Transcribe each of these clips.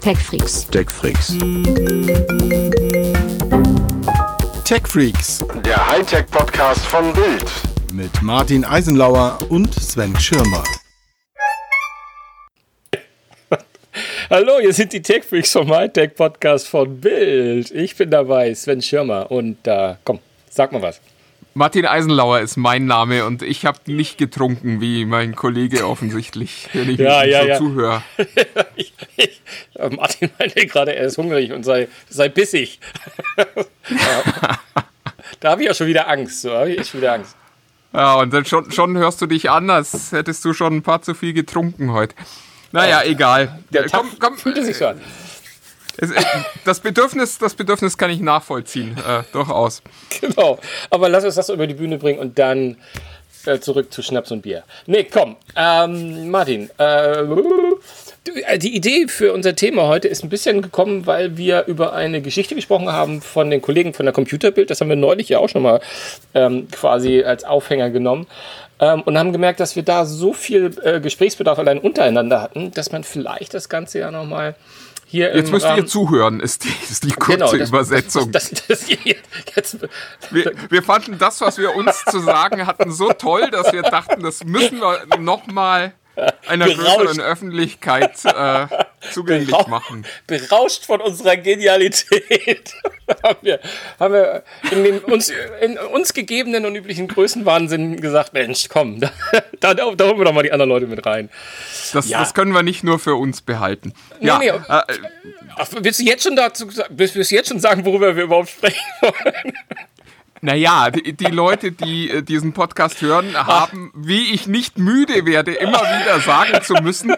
TechFreaks. TechFreaks. TechFreaks. Der Hightech-Podcast von Bild. Mit Martin Eisenlauer und Sven Schirmer. Hallo, hier sind die TechFreaks vom Hightech-Podcast von Bild. Ich bin dabei, Sven Schirmer. Und äh, komm, sag mal was. Martin Eisenlauer ist mein Name und ich habe nicht getrunken, wie mein Kollege offensichtlich, wenn ich ja, ja, so ja. zuhöre. ich, ich, Martin meinte gerade, er ist hungrig und sei, sei bissig. da habe ich auch schon wieder Angst. So habe ich echt wieder Angst. Ja, und dann schon, schon hörst du dich an, als hättest du schon ein paar zu viel getrunken heute. Naja, ja, egal. Der komm, komm. Fühlt es sich so an. Es, das, Bedürfnis, das Bedürfnis kann ich nachvollziehen, äh, durchaus. Genau. Aber lass uns das über die Bühne bringen und dann äh, zurück zu Schnaps und Bier. Nee, komm. Ähm, Martin, äh, die Idee für unser Thema heute ist ein bisschen gekommen, weil wir über eine Geschichte gesprochen haben von den Kollegen von der Computerbild. Das haben wir neulich ja auch schon mal ähm, quasi als Aufhänger genommen. Ähm, und haben gemerkt, dass wir da so viel äh, Gesprächsbedarf allein untereinander hatten, dass man vielleicht das Ganze ja nochmal hier Jetzt müsst ihr zuhören, ist die, ist die kurze genau, das, Übersetzung. Das, das, jetzt, wir, wir, fanden das, was wir uns zu sagen hatten, so toll, dass wir dachten, das müssen wir nochmal einer berauscht. größeren Öffentlichkeit äh, zugänglich Berausch, machen. Berauscht von unserer Genialität haben wir, haben wir in den uns, in uns gegebenen und üblichen Größenwahnsinn gesagt, Mensch, komm, da, da, da holen wir doch mal die anderen Leute mit rein. Das, ja. das können wir nicht nur für uns behalten. Nee, ja, nee, äh, willst du jetzt schon dazu willst, willst du jetzt schon sagen, worüber wir überhaupt sprechen wollen? Naja, die, die Leute, die äh, diesen Podcast hören, haben, wie ich nicht müde werde, immer wieder sagen zu müssen,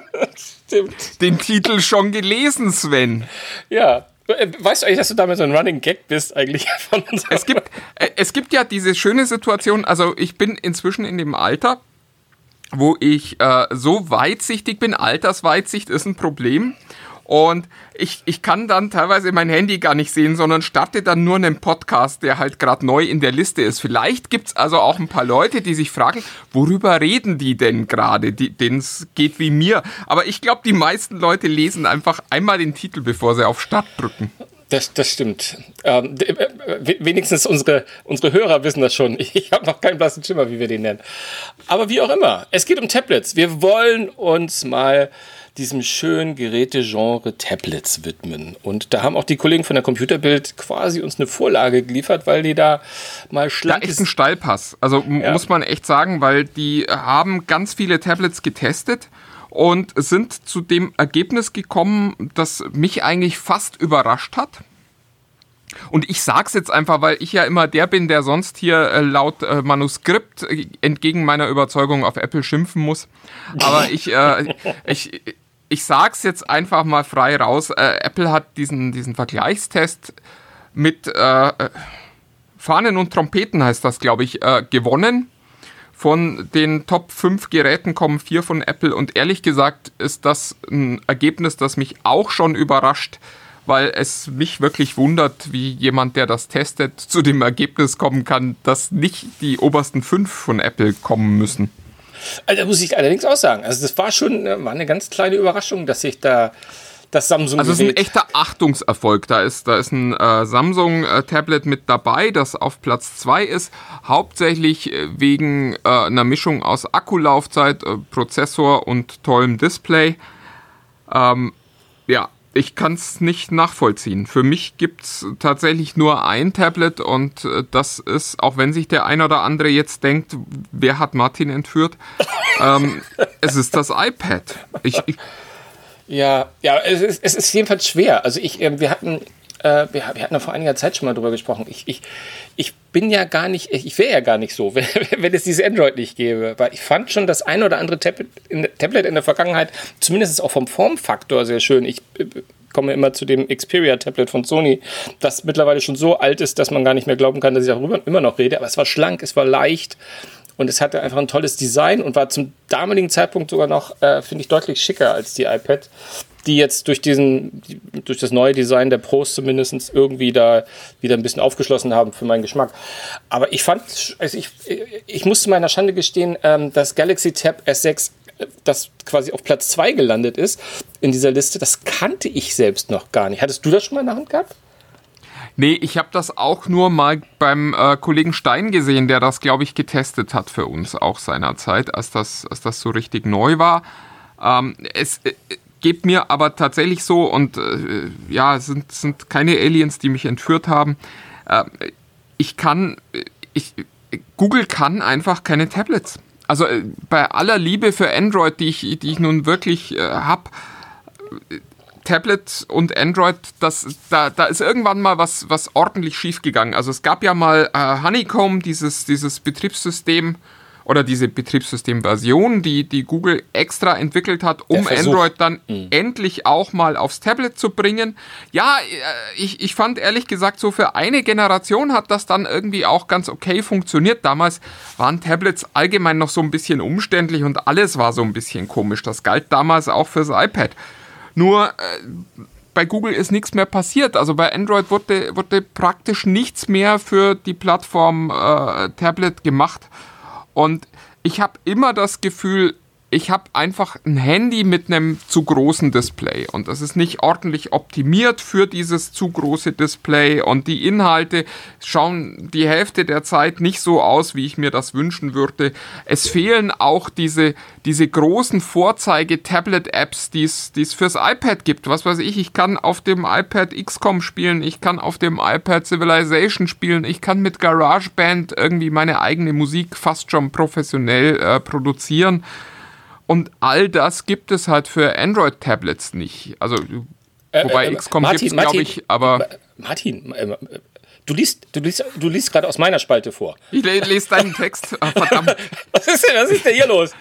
Stimmt. den Titel schon gelesen, Sven. Ja, äh, Weißt du eigentlich, dass du damit so ein Running Gag bist eigentlich von uns? Es gibt, äh, es gibt ja diese schöne Situation, also ich bin inzwischen in dem Alter, wo ich äh, so weitsichtig bin, Altersweitsicht ist ein Problem. Und ich, ich kann dann teilweise mein Handy gar nicht sehen, sondern starte dann nur einen Podcast, der halt gerade neu in der Liste ist. Vielleicht gibt's also auch ein paar Leute, die sich fragen, worüber reden die denn gerade, denen es geht wie mir. Aber ich glaube, die meisten Leute lesen einfach einmal den Titel, bevor sie auf Start drücken. Das, das stimmt. Ähm, äh, wenigstens unsere, unsere Hörer wissen das schon. Ich habe noch keinen blassen Schimmer, wie wir den nennen. Aber wie auch immer, es geht um Tablets. Wir wollen uns mal diesem schönen Gerätegenre Tablets widmen. Und da haben auch die Kollegen von der Computerbild quasi uns eine Vorlage geliefert, weil die da mal schlank Da ist ein Steilpass. Also ja. muss man echt sagen, weil die haben ganz viele Tablets getestet und sind zu dem Ergebnis gekommen, das mich eigentlich fast überrascht hat. Und ich sag's jetzt einfach, weil ich ja immer der bin, der sonst hier äh, laut äh, Manuskript äh, entgegen meiner Überzeugung auf Apple schimpfen muss. Aber ich, äh, ich, ich sag's jetzt einfach mal frei raus. Äh, Apple hat diesen, diesen Vergleichstest mit äh, Fahnen und Trompeten, heißt das, glaube ich, äh, gewonnen. Von den Top 5 Geräten kommen vier von Apple und ehrlich gesagt ist das ein Ergebnis, das mich auch schon überrascht, weil es mich wirklich wundert, wie jemand, der das testet, zu dem Ergebnis kommen kann, dass nicht die obersten fünf von Apple kommen müssen. Also, muss ich allerdings auch sagen. Also, das war schon äh, war eine ganz kleine Überraschung, dass sich da das Samsung. Also, es ist ein echter Achtungserfolg. Da ist, da ist ein äh, Samsung-Tablet mit dabei, das auf Platz 2 ist. Hauptsächlich äh, wegen äh, einer Mischung aus Akkulaufzeit, äh, Prozessor und tollem Display. Ähm, ja, ich kann es nicht nachvollziehen. Für mich gibt es tatsächlich nur ein Tablet und äh, das ist, auch wenn sich der ein oder andere jetzt denkt, wer hat Martin entführt, ähm, es ist das iPad. Ich, ich ja, ja, es ist, es ist jedenfalls schwer. Also ich, äh, wir hatten äh, wir, wir, hatten ja vor einiger Zeit schon mal drüber gesprochen. Ich, ich, ich bin ja gar nicht, ich wäre ja gar nicht so, wenn, wenn es dieses Android nicht gäbe. Weil ich fand schon das ein oder andere Tablet in, Tablet in der Vergangenheit, zumindest auch vom Formfaktor sehr schön. Ich äh, komme immer zu dem Xperia-Tablet von Sony, das mittlerweile schon so alt ist, dass man gar nicht mehr glauben kann, dass ich darüber immer noch rede. Aber es war schlank, es war leicht und es hatte einfach ein tolles Design und war zum damaligen Zeitpunkt sogar noch, äh, finde ich, deutlich schicker als die iPad die jetzt durch diesen, durch das neue Design der Pros zumindest irgendwie da wieder ein bisschen aufgeschlossen haben für meinen Geschmack. Aber ich fand, also ich, ich muss zu meiner Schande gestehen, ähm, das Galaxy Tab S6 das quasi auf Platz 2 gelandet ist in dieser Liste, das kannte ich selbst noch gar nicht. Hattest du das schon mal in der Hand gehabt? Nee, ich habe das auch nur mal beim äh, Kollegen Stein gesehen, der das, glaube ich, getestet hat für uns auch seinerzeit, als das, als das so richtig neu war. Ähm, es äh, geht mir aber tatsächlich so und äh, ja, es sind, sind keine Aliens, die mich entführt haben. Äh, ich kann, ich, Google kann einfach keine Tablets. Also äh, bei aller Liebe für Android, die ich, die ich nun wirklich äh, habe, Tablet und Android, das, da, da ist irgendwann mal was, was ordentlich schief gegangen. Also es gab ja mal äh, Honeycomb, dieses, dieses Betriebssystem oder diese Betriebssystemversion, die, die Google extra entwickelt hat, um Android dann mhm. endlich auch mal aufs Tablet zu bringen. Ja, äh, ich, ich fand ehrlich gesagt, so für eine Generation hat das dann irgendwie auch ganz okay funktioniert. Damals waren Tablets allgemein noch so ein bisschen umständlich und alles war so ein bisschen komisch. Das galt damals auch fürs iPad. Nur äh, bei Google ist nichts mehr passiert. Also bei Android wurde, wurde praktisch nichts mehr für die Plattform äh, Tablet gemacht. Und ich habe immer das Gefühl, ich habe einfach ein Handy mit einem zu großen Display und das ist nicht ordentlich optimiert für dieses zu große Display und die Inhalte schauen die Hälfte der Zeit nicht so aus, wie ich mir das wünschen würde. Es fehlen auch diese, diese großen Vorzeige-Tablet-Apps, die es fürs iPad gibt. Was weiß ich, ich kann auf dem iPad XCOM spielen, ich kann auf dem iPad Civilization spielen, ich kann mit GarageBand irgendwie meine eigene Musik fast schon professionell äh, produzieren. Und all das gibt es halt für Android-Tablets nicht. Also, äh, wobei äh, XCOM gibt es, glaube ich, aber. Martin, äh, du liest, du liest, du liest gerade aus meiner Spalte vor. Ich lese deinen Text. Oh, verdammt. was, ist denn, was ist denn hier los?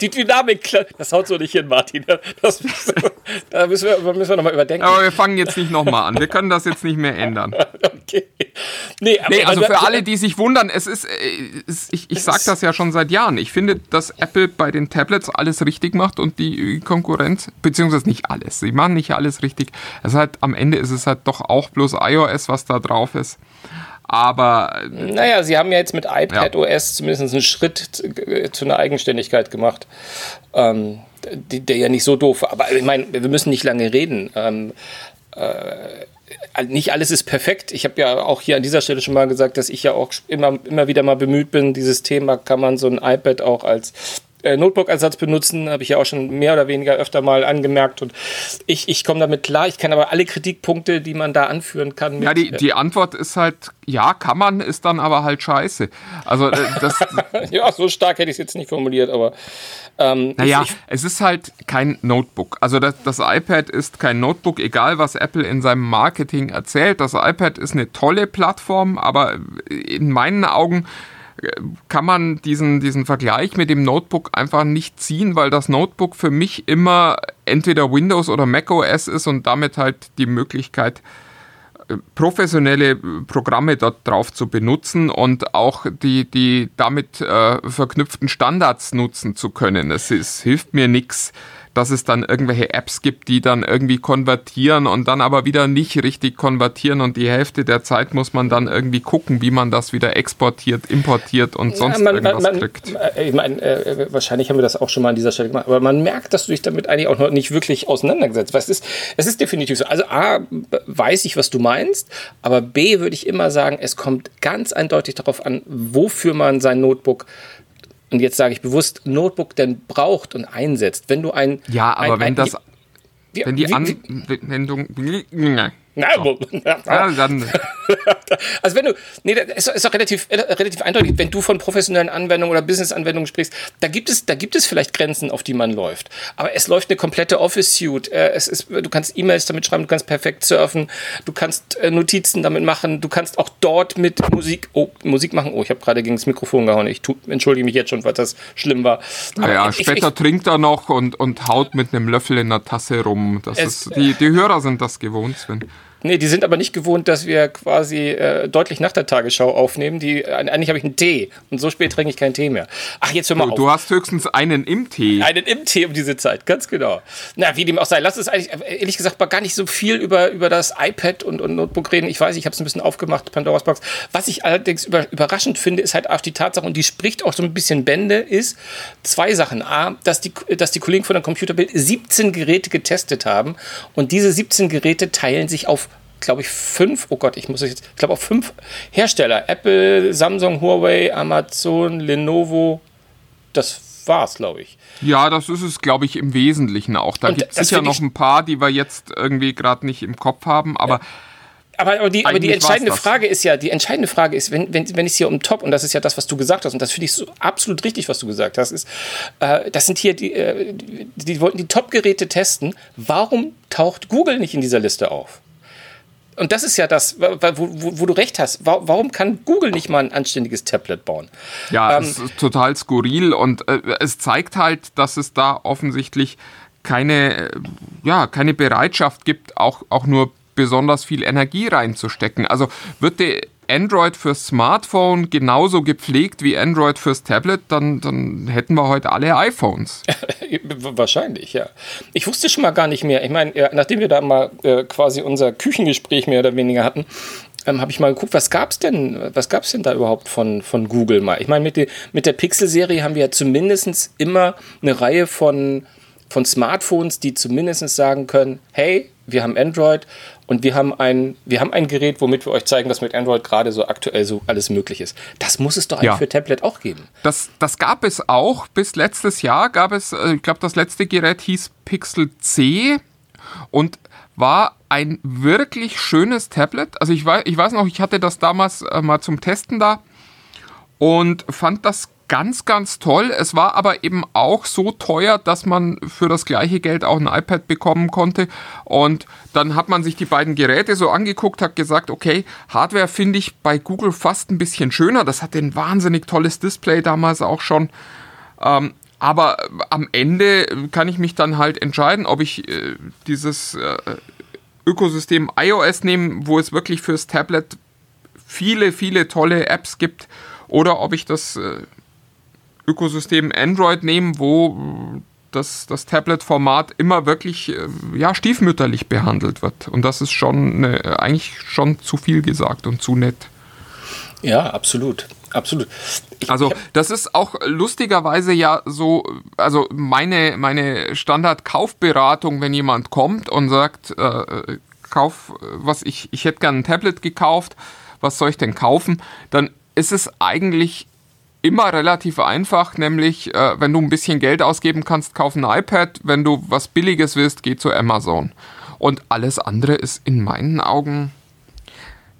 Die Dynamik, das haut so nicht hin, Martin. Das, da müssen wir, müssen wir nochmal überdenken. Aber wir fangen jetzt nicht nochmal an. Wir können das jetzt nicht mehr ändern. Okay. Nee, nee also für alle, die sich wundern, es ist, es, ich, ich sage das ja schon seit Jahren. Ich finde, dass Apple bei den Tablets alles richtig macht und die Konkurrenz, beziehungsweise nicht alles. Sie machen nicht alles richtig. Es halt, am Ende ist es halt doch auch bloß iOS, was da drauf ist. Aber. Naja, sie haben ja jetzt mit iPad ja. OS zumindest einen Schritt zu einer Eigenständigkeit gemacht. Ähm, der ja nicht so doof war. Aber ich meine, wir müssen nicht lange reden. Ähm, äh, nicht alles ist perfekt. Ich habe ja auch hier an dieser Stelle schon mal gesagt, dass ich ja auch immer, immer wieder mal bemüht bin, dieses Thema kann man so ein iPad auch als äh, Notebook-Ersatz benutzen, habe ich ja auch schon mehr oder weniger öfter mal angemerkt und ich, ich komme damit klar. Ich kann aber alle Kritikpunkte, die man da anführen kann. Ja, die, die Antwort ist halt, ja, kann man, ist dann aber halt scheiße. Also äh, das. ja, so stark hätte ich es jetzt nicht formuliert, aber. Ähm, naja, ich, es ist halt kein Notebook. Also das, das iPad ist kein Notebook, egal was Apple in seinem Marketing erzählt. Das iPad ist eine tolle Plattform, aber in meinen Augen kann man diesen, diesen Vergleich mit dem Notebook einfach nicht ziehen, weil das Notebook für mich immer entweder Windows oder Mac OS ist und damit halt die Möglichkeit, äh, professionelle Programme dort drauf zu benutzen und auch die, die damit äh, verknüpften Standards nutzen zu können. Es, es hilft mir nichts, dass es dann irgendwelche Apps gibt, die dann irgendwie konvertieren und dann aber wieder nicht richtig konvertieren und die Hälfte der Zeit muss man dann irgendwie gucken, wie man das wieder exportiert, importiert und sonst ja, man, irgendwas man, kriegt. Ich meine, äh, wahrscheinlich haben wir das auch schon mal an dieser Stelle gemacht, aber man merkt, dass du dich damit eigentlich auch noch nicht wirklich auseinandergesetzt hast. Es ist, es ist definitiv so. Also A, weiß ich, was du meinst, aber B, würde ich immer sagen, es kommt ganz eindeutig darauf an, wofür man sein Notebook und jetzt sage ich bewusst, Notebook denn braucht und einsetzt. Wenn du ein. Ja, aber ein, wenn ein, das. Wie, wenn die Anwendung. Na, so. ja, dann. also wenn du, nee, das ist doch relativ, relativ eindeutig, wenn du von professionellen Anwendungen oder Business-Anwendungen sprichst, da gibt es, da gibt es vielleicht Grenzen, auf die man läuft. Aber es läuft eine komplette Office-Suite. Äh, es ist, du kannst E-Mails damit schreiben, du kannst perfekt surfen, du kannst äh, Notizen damit machen, du kannst auch dort mit Musik, oh, Musik machen. Oh, ich habe gerade gegen das Mikrofon gehauen. Ich tu, entschuldige mich jetzt schon, weil das schlimm war. Naja, ich, später ich, trinkt er noch und, und haut mit einem Löffel in der Tasse rum. Das es, ist, die, die Hörer sind das gewohnt, Sven. Nee, die sind aber nicht gewohnt, dass wir quasi äh, deutlich nach der Tagesschau aufnehmen. Die, äh, eigentlich habe ich einen Tee und so spät trinke ich keinen Tee mehr. Ach, jetzt hör mal du, auf. Du hast höchstens einen im Tee. Einen im Tee um diese Zeit, ganz genau. Na, wie dem auch sei. Lass uns eigentlich, äh, ehrlich gesagt, mal gar nicht so viel über, über das iPad und, und Notebook reden. Ich weiß, ich habe es ein bisschen aufgemacht, Pandoras Box. Was ich allerdings über, überraschend finde, ist halt auch die Tatsache, und die spricht auch so ein bisschen Bände, ist zwei Sachen. A, dass die, dass die Kollegen von der Computerbild 17 Geräte getestet haben und diese 17 Geräte teilen sich auf glaube ich, fünf, oh Gott, ich muss jetzt, ich glaube auch fünf Hersteller. Apple, Samsung, Huawei, Amazon, Lenovo. Das war's, glaube ich. Ja, das ist es, glaube ich, im Wesentlichen auch. Da gibt es sicher noch ein paar, die wir jetzt irgendwie gerade nicht im Kopf haben, aber. Ja. Aber, aber, die, aber die entscheidende Frage ist ja, die entscheidende Frage ist, wenn, wenn, wenn es hier um Top, und das ist ja das, was du gesagt hast, und das finde ich so absolut richtig, was du gesagt hast, ist, äh, das sind hier die, äh, die, die wollten die Top-Geräte testen. Warum taucht Google nicht in dieser Liste auf? Und das ist ja das, wo, wo, wo, du recht hast. Warum kann Google nicht mal ein anständiges Tablet bauen? Ja, ähm, es ist total skurril und äh, es zeigt halt, dass es da offensichtlich keine, äh, ja, keine Bereitschaft gibt, auch, auch nur besonders viel Energie reinzustecken. Also wird die Android fürs Smartphone genauso gepflegt wie Android fürs Tablet, dann, dann hätten wir heute alle iPhones. Wahrscheinlich, ja. Ich wusste schon mal gar nicht mehr. Ich meine, nachdem wir da mal äh, quasi unser Küchengespräch mehr oder weniger hatten, ähm, habe ich mal geguckt, was gab es denn, denn da überhaupt von, von Google mal? Ich meine, mit, mit der Pixel-Serie haben wir ja zumindest immer eine Reihe von, von Smartphones, die zumindest sagen können, hey, wir haben Android und wir haben ein, wir haben ein Gerät, womit wir euch zeigen, dass mit Android gerade so aktuell so alles möglich ist. Das muss es doch eigentlich ja. für Tablet auch geben. Das, das gab es auch. Bis letztes Jahr gab es, äh, ich glaube, das letzte Gerät hieß Pixel C und war ein wirklich schönes Tablet. Also ich weiß, ich weiß noch, ich hatte das damals äh, mal zum Testen da und fand das ganz, ganz toll. Es war aber eben auch so teuer, dass man für das gleiche Geld auch ein iPad bekommen konnte. Und dann hat man sich die beiden Geräte so angeguckt, hat gesagt, okay, Hardware finde ich bei Google fast ein bisschen schöner. Das hatte ein wahnsinnig tolles Display damals auch schon. Ähm, aber am Ende kann ich mich dann halt entscheiden, ob ich äh, dieses äh, Ökosystem iOS nehme, wo es wirklich fürs Tablet viele, viele tolle Apps gibt, oder ob ich das äh, Ökosystem Android nehmen, wo das, das Tablet-Format immer wirklich äh, ja, stiefmütterlich behandelt wird. Und das ist schon eine, eigentlich schon zu viel gesagt und zu nett. Ja, absolut. Absolut. Ich, also, das ist auch lustigerweise ja so, also meine, meine Standard-Kaufberatung, wenn jemand kommt und sagt, äh, kauf, was ich, ich hätte gerne ein Tablet gekauft, was soll ich denn kaufen? Dann ist es eigentlich immer relativ einfach, nämlich äh, wenn du ein bisschen Geld ausgeben kannst, kauf ein iPad, wenn du was Billiges willst, geh zu Amazon. Und alles andere ist in meinen Augen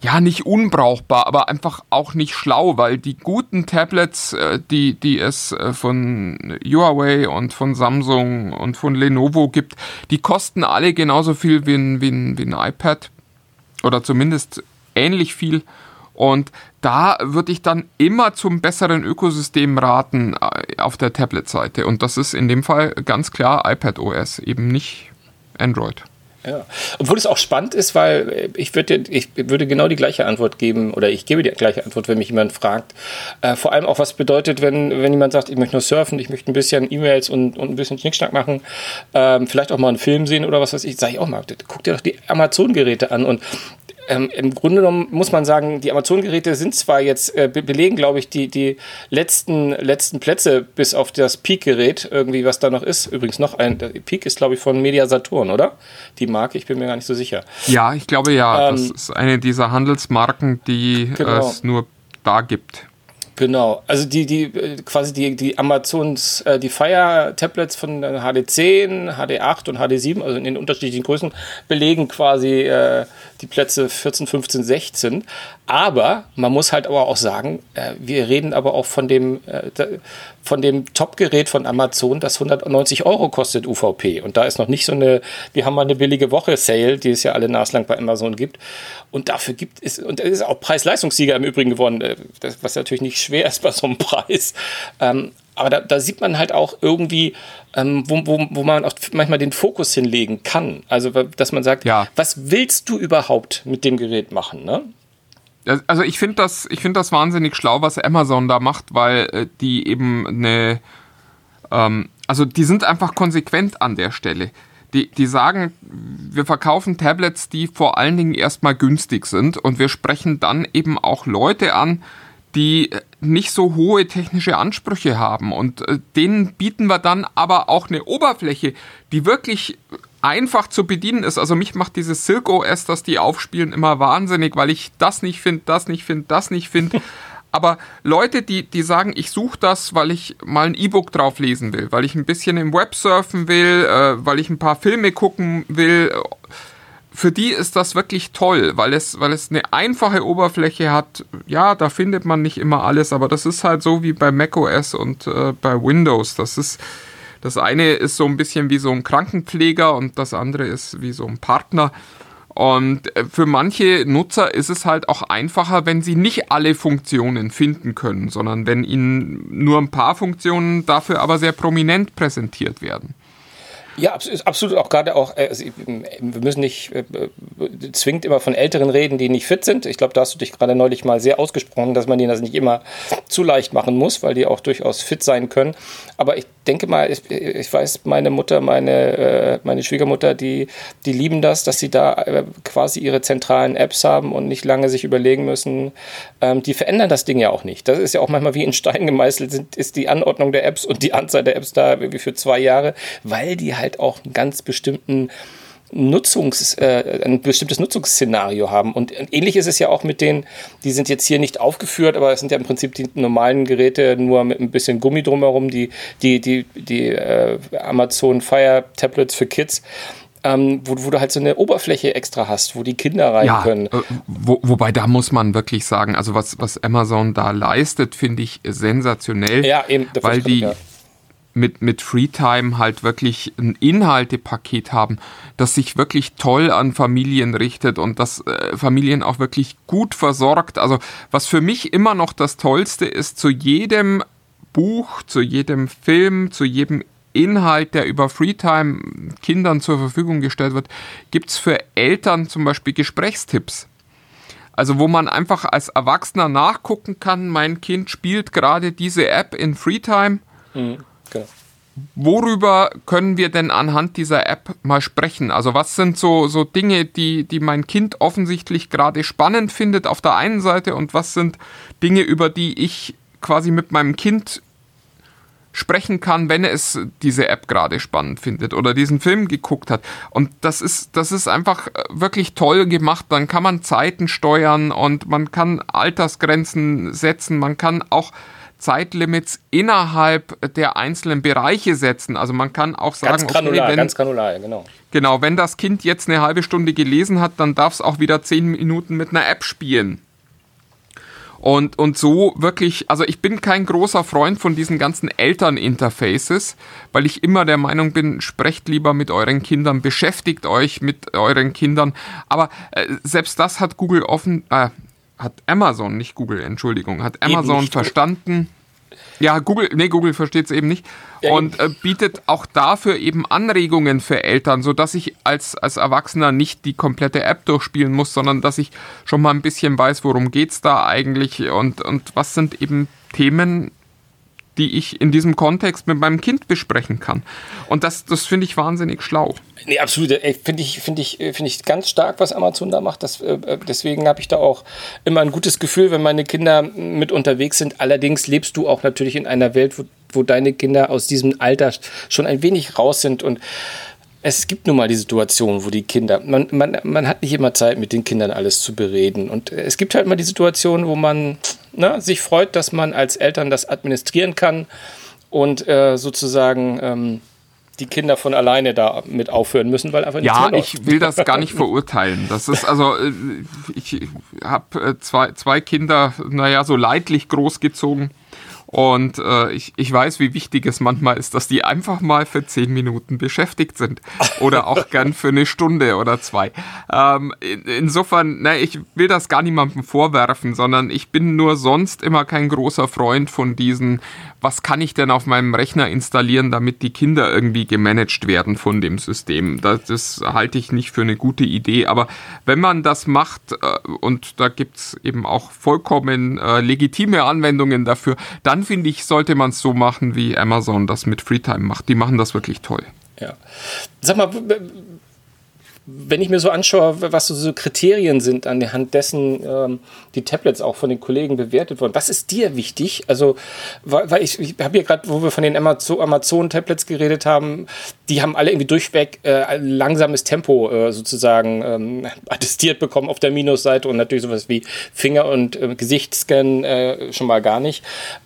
ja nicht unbrauchbar, aber einfach auch nicht schlau, weil die guten Tablets, äh, die, die es äh, von Huawei und von Samsung und von Lenovo gibt, die kosten alle genauso viel wie ein, wie ein, wie ein iPad oder zumindest ähnlich viel. Und da würde ich dann immer zum besseren Ökosystem raten äh, auf der Tablet-Seite. Und das ist in dem Fall ganz klar iPad OS, eben nicht Android. Ja. Obwohl es auch spannend ist, weil ich würde, ich würde genau die gleiche Antwort geben oder ich gebe die gleiche Antwort, wenn mich jemand fragt. Äh, vor allem auch, was bedeutet, wenn, wenn jemand sagt, ich möchte nur surfen, ich möchte ein bisschen E-Mails und, und ein bisschen Schnickschnack machen, ähm, vielleicht auch mal einen Film sehen oder was weiß ich, sage ich auch mal, guck dir doch die Amazon-Geräte an und ähm, Im Grunde genommen muss man sagen, die Amazon-Geräte sind zwar jetzt, äh, belegen, glaube ich, die, die letzten, letzten Plätze bis auf das Peak-Gerät, irgendwie, was da noch ist. Übrigens noch ein, der Peak ist, glaube ich, von Media Saturn, oder? Die Marke, ich bin mir gar nicht so sicher. Ja, ich glaube ja. Ähm, das ist eine dieser Handelsmarken, die genau. es nur da gibt. Genau, also die, die äh, quasi die, die Amazons, äh, die Fire-Tablets von HD10, HD8 und HD7, also in den unterschiedlichen Größen, belegen quasi äh, die Plätze 14, 15, 16. Aber man muss halt aber auch sagen, äh, wir reden aber auch von dem, äh, von dem Top-Gerät von Amazon, das 190 Euro kostet UVP. Und da ist noch nicht so eine, wir haben mal eine billige Woche-Sale, die es ja alle naslang bei Amazon gibt. Und dafür gibt es, und es ist auch Preis-Leistungssieger im Übrigen geworden, äh, was natürlich nicht schwer ist bei so einem Preis. Aber da, da, sieht man halt auch irgendwie, ähm, wo, wo, wo man auch manchmal den Fokus hinlegen kann. Also, dass man sagt, ja. was willst du überhaupt mit dem Gerät machen? Ne? Also ich finde das, ich das wahnsinnig schlau, was Amazon da macht, weil äh, die eben eine, ähm, also die sind einfach konsequent an der Stelle. Die, die sagen, wir verkaufen Tablets, die vor allen Dingen erstmal günstig sind und wir sprechen dann eben auch Leute an, die nicht so hohe technische Ansprüche haben. Und äh, denen bieten wir dann aber auch eine Oberfläche, die wirklich einfach zu bedienen ist. Also mich macht dieses Silk OS, das die aufspielen, immer wahnsinnig, weil ich das nicht finde, das nicht finde, das nicht finde. Aber Leute, die, die sagen, ich suche das, weil ich mal ein E-Book drauf lesen will, weil ich ein bisschen im Web surfen will, äh, weil ich ein paar Filme gucken will, für die ist das wirklich toll, weil es, weil es eine einfache Oberfläche hat. Ja, da findet man nicht immer alles, aber das ist halt so wie bei macOS und äh, bei Windows. Das ist, das eine ist so ein bisschen wie so ein Krankenpfleger und das andere ist wie so ein Partner. Und äh, für manche Nutzer ist es halt auch einfacher, wenn sie nicht alle Funktionen finden können, sondern wenn ihnen nur ein paar Funktionen dafür aber sehr prominent präsentiert werden. Ja, absolut. Auch gerade auch, äh, also wir müssen nicht äh, zwingend immer von Älteren reden, die nicht fit sind. Ich glaube, da hast du dich gerade neulich mal sehr ausgesprochen, dass man denen das nicht immer zu leicht machen muss, weil die auch durchaus fit sein können. Aber ich denke mal, ich, ich weiß, meine Mutter, meine, äh, meine Schwiegermutter, die, die lieben das, dass sie da äh, quasi ihre zentralen Apps haben und nicht lange sich überlegen müssen. Ähm, die verändern das Ding ja auch nicht. Das ist ja auch manchmal wie in Stein gemeißelt, sind, ist die Anordnung der Apps und die Anzahl der Apps da wie für zwei Jahre, weil die halt auch einen ganz bestimmten Nutzungs, äh, ein bestimmtes Nutzungsszenario haben. Und ähnlich ist es ja auch mit denen, die sind jetzt hier nicht aufgeführt, aber es sind ja im Prinzip die normalen Geräte nur mit ein bisschen Gummi drumherum, die, die, die, die äh, Amazon Fire Tablets für Kids. Ähm, wo, wo, du halt so eine Oberfläche extra hast, wo die Kinder rein ja, können. Äh, wo, wobei da muss man wirklich sagen, also was, was Amazon da leistet, finde ich sensationell. Ja, eben. Weil die, ja mit, mit Freetime halt wirklich ein Inhaltepaket haben, das sich wirklich toll an Familien richtet und das äh, Familien auch wirklich gut versorgt. Also was für mich immer noch das Tollste ist, zu jedem Buch, zu jedem Film, zu jedem Inhalt, der über Freetime Kindern zur Verfügung gestellt wird, gibt es für Eltern zum Beispiel Gesprächstipps. Also wo man einfach als Erwachsener nachgucken kann, mein Kind spielt gerade diese App in Freetime. Mhm. Genau. Worüber können wir denn anhand dieser App mal sprechen? Also was sind so, so Dinge, die, die mein Kind offensichtlich gerade spannend findet auf der einen Seite und was sind Dinge, über die ich quasi mit meinem Kind sprechen kann, wenn es diese App gerade spannend findet oder diesen Film geguckt hat. Und das ist, das ist einfach wirklich toll gemacht. Dann kann man Zeiten steuern und man kann Altersgrenzen setzen. Man kann auch Zeitlimits innerhalb der einzelnen Bereiche setzen. Also man kann auch sagen, ganz granular, okay, wenn, ganz granular, genau. Genau, wenn das Kind jetzt eine halbe Stunde gelesen hat, dann darf es auch wieder zehn Minuten mit einer App spielen. Und, und so wirklich, also ich bin kein großer Freund von diesen ganzen Elterninterfaces, weil ich immer der Meinung bin, sprecht lieber mit euren Kindern, beschäftigt euch mit euren Kindern. Aber äh, selbst das hat Google offen, äh, hat Amazon, nicht Google, Entschuldigung, hat Amazon verstanden. Ja, Google, nee, Google versteht es eben nicht. Ja, und äh, bietet auch dafür eben Anregungen für Eltern, sodass ich als, als Erwachsener nicht die komplette App durchspielen muss, sondern dass ich schon mal ein bisschen weiß, worum geht es da eigentlich und, und was sind eben Themen, die ich in diesem Kontext mit meinem Kind besprechen kann. Und das, das finde ich wahnsinnig schlau. Nee, absolut. Finde ich, find ich, find ich ganz stark, was Amazon da macht. Das, äh, deswegen habe ich da auch immer ein gutes Gefühl, wenn meine Kinder mit unterwegs sind. Allerdings lebst du auch natürlich in einer Welt, wo, wo deine Kinder aus diesem Alter schon ein wenig raus sind und es gibt nun mal die Situation, wo die Kinder, man, man, man hat nicht immer Zeit, mit den Kindern alles zu bereden. Und es gibt halt mal die Situation, wo man ne, sich freut, dass man als Eltern das administrieren kann und äh, sozusagen ähm, die Kinder von alleine da mit aufhören müssen, weil einfach Ja, ich will das gar nicht verurteilen. Das ist also, äh, ich habe äh, zwei, zwei Kinder, naja, so leidlich großgezogen. Und äh, ich, ich weiß, wie wichtig es manchmal ist, dass die einfach mal für zehn Minuten beschäftigt sind. Oder auch gern für eine Stunde oder zwei. Ähm, in, insofern, na, ich will das gar niemandem vorwerfen, sondern ich bin nur sonst immer kein großer Freund von diesen, was kann ich denn auf meinem Rechner installieren, damit die Kinder irgendwie gemanagt werden von dem System. Das, das halte ich nicht für eine gute Idee. Aber wenn man das macht, äh, und da gibt's eben auch vollkommen äh, legitime Anwendungen dafür, dann dann finde ich, sollte man es so machen, wie Amazon das mit Freetime macht. Die machen das wirklich toll. Ja. Sag mal, wenn ich mir so anschaue, was so Kriterien sind, an der Hand dessen ähm, die Tablets auch von den Kollegen bewertet wurden, was ist dir wichtig? Also, weil, weil ich, ich habe hier gerade, wo wir von den Amazon-Tablets geredet haben, die haben alle irgendwie durchweg äh, langsames Tempo äh, sozusagen ähm, attestiert bekommen auf der Minusseite und natürlich sowas wie Finger- und äh, Gesichtsscan äh, schon mal gar nicht.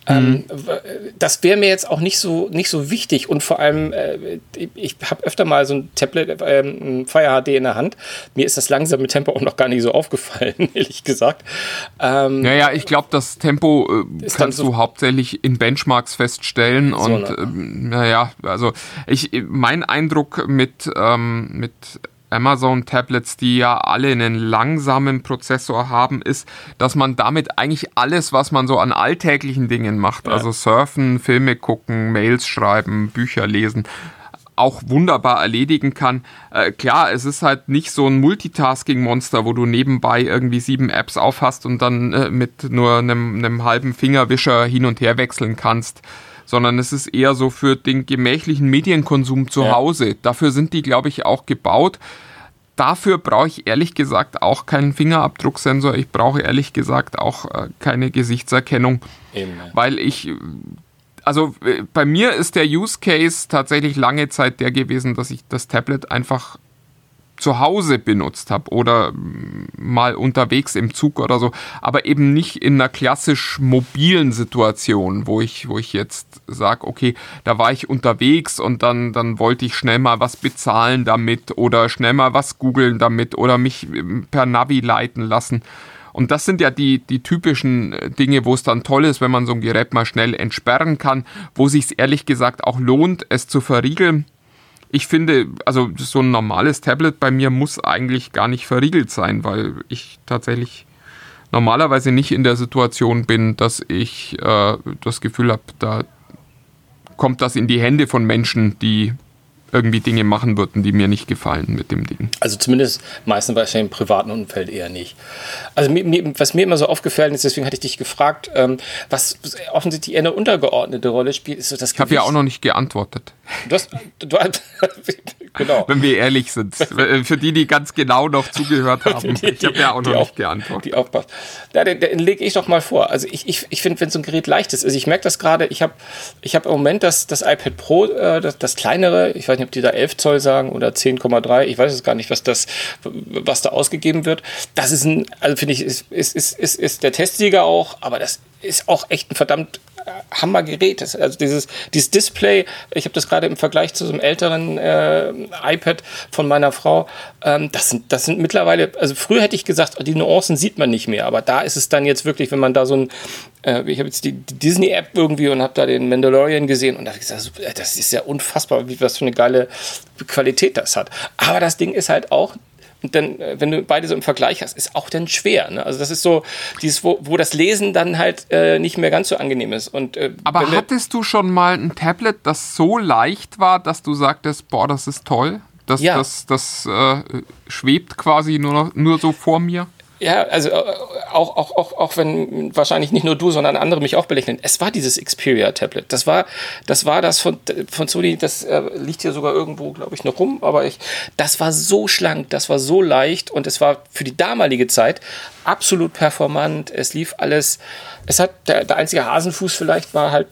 Ähm, mhm. Ähm, das wäre mir jetzt auch nicht so, nicht so wichtig und vor allem, äh, ich habe öfter mal so ein Tablet, ähm, Fire HD in der Hand. Mir ist das langsame Tempo auch noch gar nicht so aufgefallen, ehrlich gesagt. Ähm, naja, ich glaube, das Tempo äh, kannst so du hauptsächlich in Benchmarks feststellen. So und äh, naja, also ich, mein Eindruck mit, ähm, mit Amazon Tablets, die ja alle einen langsamen Prozessor haben, ist, dass man damit eigentlich alles, was man so an alltäglichen Dingen macht, ja. also surfen, Filme gucken, Mails schreiben, Bücher lesen, auch wunderbar erledigen kann. Äh, klar, es ist halt nicht so ein Multitasking-Monster, wo du nebenbei irgendwie sieben Apps aufhast und dann äh, mit nur einem, einem halben Fingerwischer hin und her wechseln kannst sondern es ist eher so für den gemächlichen Medienkonsum zu ja. Hause. Dafür sind die, glaube ich, auch gebaut. Dafür brauche ich ehrlich gesagt auch keinen Fingerabdrucksensor. Ich brauche ehrlich gesagt auch äh, keine Gesichtserkennung, Eben. weil ich also äh, bei mir ist der Use Case tatsächlich lange Zeit der gewesen, dass ich das Tablet einfach zu Hause benutzt habe oder mm, mal unterwegs im Zug oder so, aber eben nicht in einer klassisch mobilen Situation, wo ich, wo ich jetzt sage, okay, da war ich unterwegs und dann, dann wollte ich schnell mal was bezahlen damit oder schnell mal was googeln damit oder mich ähm, per Navi leiten lassen. Und das sind ja die, die typischen äh, Dinge, wo es dann toll ist, wenn man so ein Gerät mal schnell entsperren kann, wo sich es ehrlich gesagt auch lohnt, es zu verriegeln. Ich finde, also so ein normales Tablet bei mir muss eigentlich gar nicht verriegelt sein, weil ich tatsächlich normalerweise nicht in der Situation bin, dass ich äh, das Gefühl habe, da kommt das in die Hände von Menschen, die irgendwie Dinge machen würden, die mir nicht gefallen mit dem Ding. Also zumindest meistens wahrscheinlich im privaten Umfeld eher nicht. Also mir, mir, was mir immer so aufgefallen ist, deswegen hatte ich dich gefragt, ähm, was offensichtlich eher eine untergeordnete Rolle spielt, ist so das Ich habe ja auch noch nicht geantwortet. Du hast, du, genau. Wenn wir ehrlich sind. Für die, die ganz genau noch zugehört haben. Die, ich habe ja auch noch nicht geantwortet. Die aufpasst. Ja, den, den lege ich doch mal vor. Also ich, ich, ich finde, wenn so ein Gerät leicht ist, also ich merke das gerade, ich habe ich hab im Moment das, das iPad Pro, äh, das, das kleinere, ich weiß nicht, ob die da 11 Zoll sagen oder 10,3, ich weiß es gar nicht, was das, was da ausgegeben wird. Das ist ein, also finde ich, ist, ist, ist, ist, ist der Testsieger auch, aber das ist auch echt ein verdammt Hammergerät. Das, also dieses, dieses Display, ich habe das gerade im Vergleich zu so einem älteren äh, iPad von meiner Frau, ähm, das, sind, das sind mittlerweile, also früher hätte ich gesagt, die Nuancen sieht man nicht mehr, aber da ist es dann jetzt wirklich, wenn man da so ein, äh, ich habe jetzt die, die Disney-App irgendwie und habe da den Mandalorian gesehen und da habe ich gesagt, das ist ja unfassbar, wie was für eine geile Qualität das hat. Aber das Ding ist halt auch und dann, äh, wenn du beide so im Vergleich hast, ist auch dann schwer. Ne? Also das ist so, dieses, wo, wo das Lesen dann halt äh, nicht mehr ganz so angenehm ist. Und, äh, Aber hattest du schon mal ein Tablet, das so leicht war, dass du sagtest, boah, das ist toll? Das, ja. das, das äh, schwebt quasi nur, noch, nur so vor mir? Ja, also äh, auch, auch, auch, auch wenn wahrscheinlich nicht nur du, sondern andere mich auch belächeln. Es war dieses Xperia-Tablet. Das war, das war das von, von Sony, das äh, liegt hier sogar irgendwo, glaube ich, noch rum, aber ich, das war so schlank, das war so leicht und es war für die damalige Zeit absolut performant. Es lief alles, es hat, der, der einzige Hasenfuß vielleicht war halt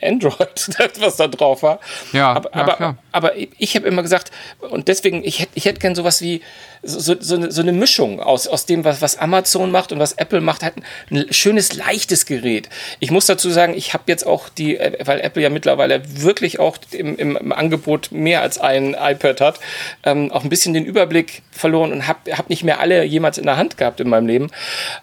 Android, was da drauf war. Ja, aber, ja aber, aber ich habe immer gesagt, und deswegen, ich hätte ich hätt gern sowas wie so, so, eine, so eine Mischung aus, aus dem, was, was Amazon macht und was Apple macht, halt ein schönes, leichtes Gerät. Ich muss dazu sagen, ich habe jetzt auch die, weil Apple ja mittlerweile wirklich auch im, im Angebot mehr als ein iPad hat, ähm, auch ein bisschen den Überblick verloren und habe hab nicht mehr alle jemals in der Hand gehabt in meinem Leben.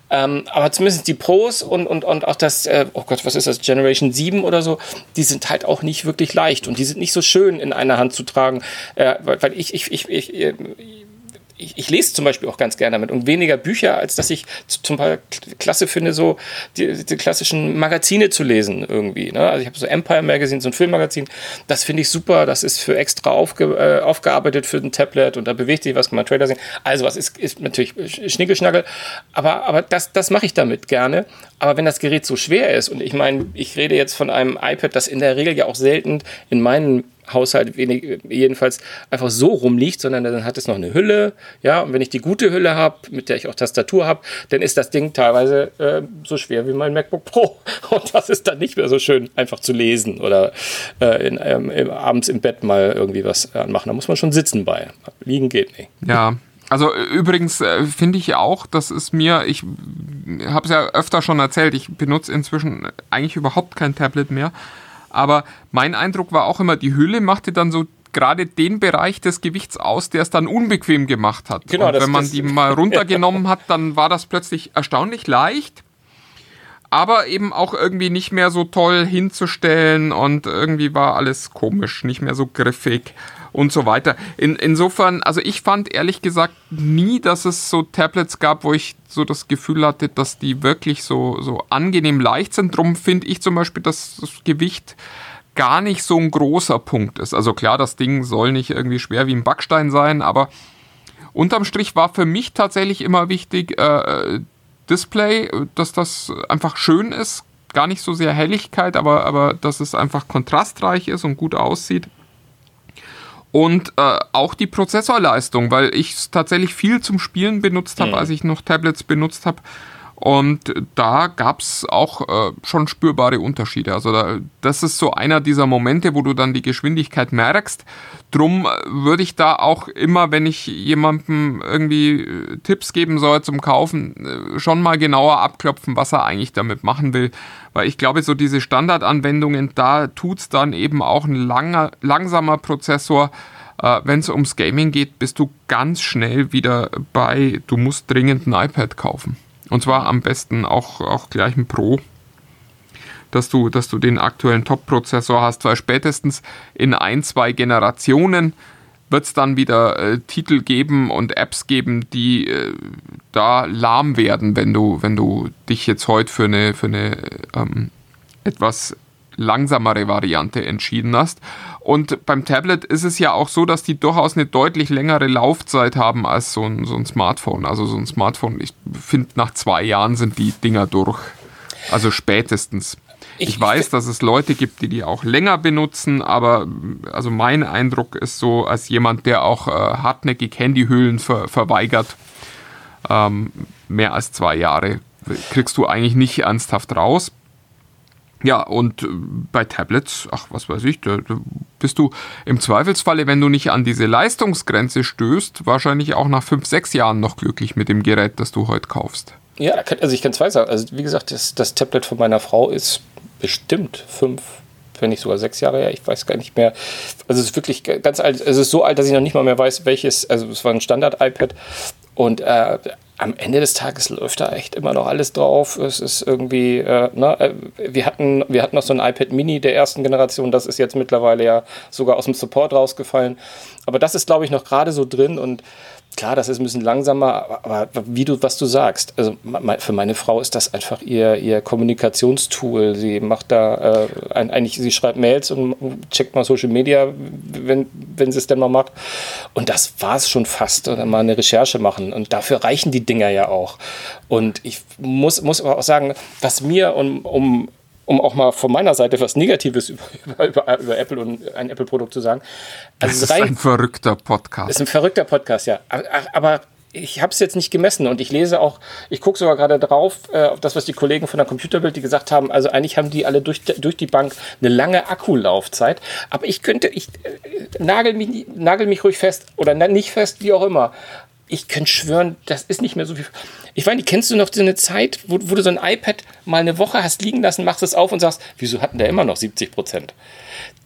Ähm, aber zumindest die Pros und, und, und auch das, äh, oh Gott, was ist das, Generation 7 oder so, die sind halt auch nicht wirklich leicht und die sind nicht so schön in einer Hand zu tragen, äh, weil ich, ich, ich, ich, ich ich, ich, lese zum Beispiel auch ganz gerne damit und weniger Bücher, als dass ich zum Beispiel klasse finde, so die, die klassischen Magazine zu lesen irgendwie. Ne? Also ich habe so Empire Magazine, so ein Filmmagazin, das finde ich super, das ist für extra aufge, äh, aufgearbeitet für ein Tablet und da bewegt sich was, kann man Trailer sehen. Also was ist, ist natürlich Schnickelschnackel, aber, aber das, das mache ich damit gerne. Aber wenn das Gerät so schwer ist und ich meine, ich rede jetzt von einem iPad, das in der Regel ja auch selten in meinen Haushalt wenig, jedenfalls einfach so rumliegt, sondern dann hat es noch eine Hülle. Ja, und wenn ich die gute Hülle habe, mit der ich auch Tastatur habe, dann ist das Ding teilweise äh, so schwer wie mein MacBook Pro. Und das ist dann nicht mehr so schön, einfach zu lesen oder äh, in, ähm, abends im Bett mal irgendwie was anmachen. Da muss man schon sitzen bei. Liegen geht nicht. Ja, also übrigens äh, finde ich auch, dass es mir, ich habe es ja öfter schon erzählt, ich benutze inzwischen eigentlich überhaupt kein Tablet mehr. Aber mein Eindruck war auch immer, die Hülle machte dann so gerade den Bereich des Gewichts aus, der es dann unbequem gemacht hat. Genau, und das, wenn man das, die mal runtergenommen hat, dann war das plötzlich erstaunlich leicht, aber eben auch irgendwie nicht mehr so toll hinzustellen und irgendwie war alles komisch, nicht mehr so griffig und so weiter. In, insofern, also ich fand ehrlich gesagt nie, dass es so Tablets gab, wo ich so das Gefühl hatte, dass die wirklich so, so angenehm leicht sind. Drum finde ich zum Beispiel, dass das Gewicht gar nicht so ein großer Punkt ist. Also klar, das Ding soll nicht irgendwie schwer wie ein Backstein sein, aber unterm Strich war für mich tatsächlich immer wichtig, äh, Display, dass das einfach schön ist. Gar nicht so sehr Helligkeit, aber, aber dass es einfach kontrastreich ist und gut aussieht und äh, auch die Prozessorleistung, weil ich es tatsächlich viel zum Spielen benutzt habe, mhm. als ich noch Tablets benutzt habe. Und da gab es auch äh, schon spürbare Unterschiede. Also da, das ist so einer dieser Momente, wo du dann die Geschwindigkeit merkst. Drum äh, würde ich da auch immer, wenn ich jemandem irgendwie äh, Tipps geben soll zum Kaufen, äh, schon mal genauer abklopfen, was er eigentlich damit machen will. Weil ich glaube, so diese Standardanwendungen, da tut es dann eben auch ein langer, langsamer Prozessor. Äh, wenn es ums Gaming geht, bist du ganz schnell wieder bei, du musst dringend ein iPad kaufen. Und zwar am besten auch, auch gleich ein Pro, dass du, dass du den aktuellen Top-Prozessor hast, weil spätestens in ein, zwei Generationen wird es dann wieder äh, Titel geben und Apps geben, die äh, da lahm werden, wenn du, wenn du dich jetzt heute für eine, für eine ähm, etwas langsamere Variante entschieden hast. Und beim Tablet ist es ja auch so, dass die durchaus eine deutlich längere Laufzeit haben als so ein, so ein Smartphone. Also so ein Smartphone, ich finde, nach zwei Jahren sind die Dinger durch. Also spätestens. Ich, ich weiß, dass es Leute gibt, die die auch länger benutzen, aber also mein Eindruck ist so, als jemand, der auch äh, hartnäckig Handyhüllen ver verweigert, ähm, mehr als zwei Jahre kriegst du eigentlich nicht ernsthaft raus. Ja, und äh, bei Tablets, ach, was weiß ich, da, da, bist du im Zweifelsfalle, wenn du nicht an diese Leistungsgrenze stößt, wahrscheinlich auch nach fünf, sechs Jahren noch glücklich mit dem Gerät, das du heute kaufst. Ja, also ich kann zwei sagen. Also wie gesagt, das, das Tablet von meiner Frau ist bestimmt fünf, wenn nicht sogar sechs Jahre her, ich weiß gar nicht mehr. Also es ist wirklich ganz alt, es ist so alt, dass ich noch nicht mal mehr weiß, welches, also es war ein Standard-iPad und äh, am Ende des Tages läuft da echt immer noch alles drauf. Es ist irgendwie, äh, ne, äh, wir hatten, wir hatten noch so ein iPad Mini der ersten Generation, das ist jetzt mittlerweile ja sogar aus dem Support rausgefallen. Aber das ist, glaube ich, noch gerade so drin und klar, das ist ein bisschen langsamer, aber wie du, was du sagst, also für meine Frau ist das einfach ihr, ihr Kommunikationstool. Sie macht da äh, eigentlich, sie schreibt Mails und checkt mal Social Media, wenn, wenn sie es denn mal macht. Und das war es schon fast. Oder mal eine Recherche machen. Und dafür reichen die Dinger ja auch. Und ich muss, muss aber auch sagen, was mir um, um um auch mal von meiner Seite was Negatives über, über, über Apple und ein Apple-Produkt zu sagen. Also das ist ein verrückter Podcast. Ist ein verrückter Podcast, ja. Aber, aber ich habe es jetzt nicht gemessen und ich lese auch, ich gucke sogar gerade drauf, äh, auf das, was die Kollegen von der Computerbild, die gesagt haben, also eigentlich haben die alle durch, durch die Bank eine lange Akkulaufzeit, aber ich könnte, ich äh, nagel, mich, nagel mich ruhig fest oder nicht fest, wie auch immer, ich könnte schwören, das ist nicht mehr so viel. Ich meine, kennst du noch so eine Zeit, wo, wo, du so ein iPad mal eine Woche hast liegen lassen, machst es auf und sagst, wieso hatten der immer noch 70 Prozent?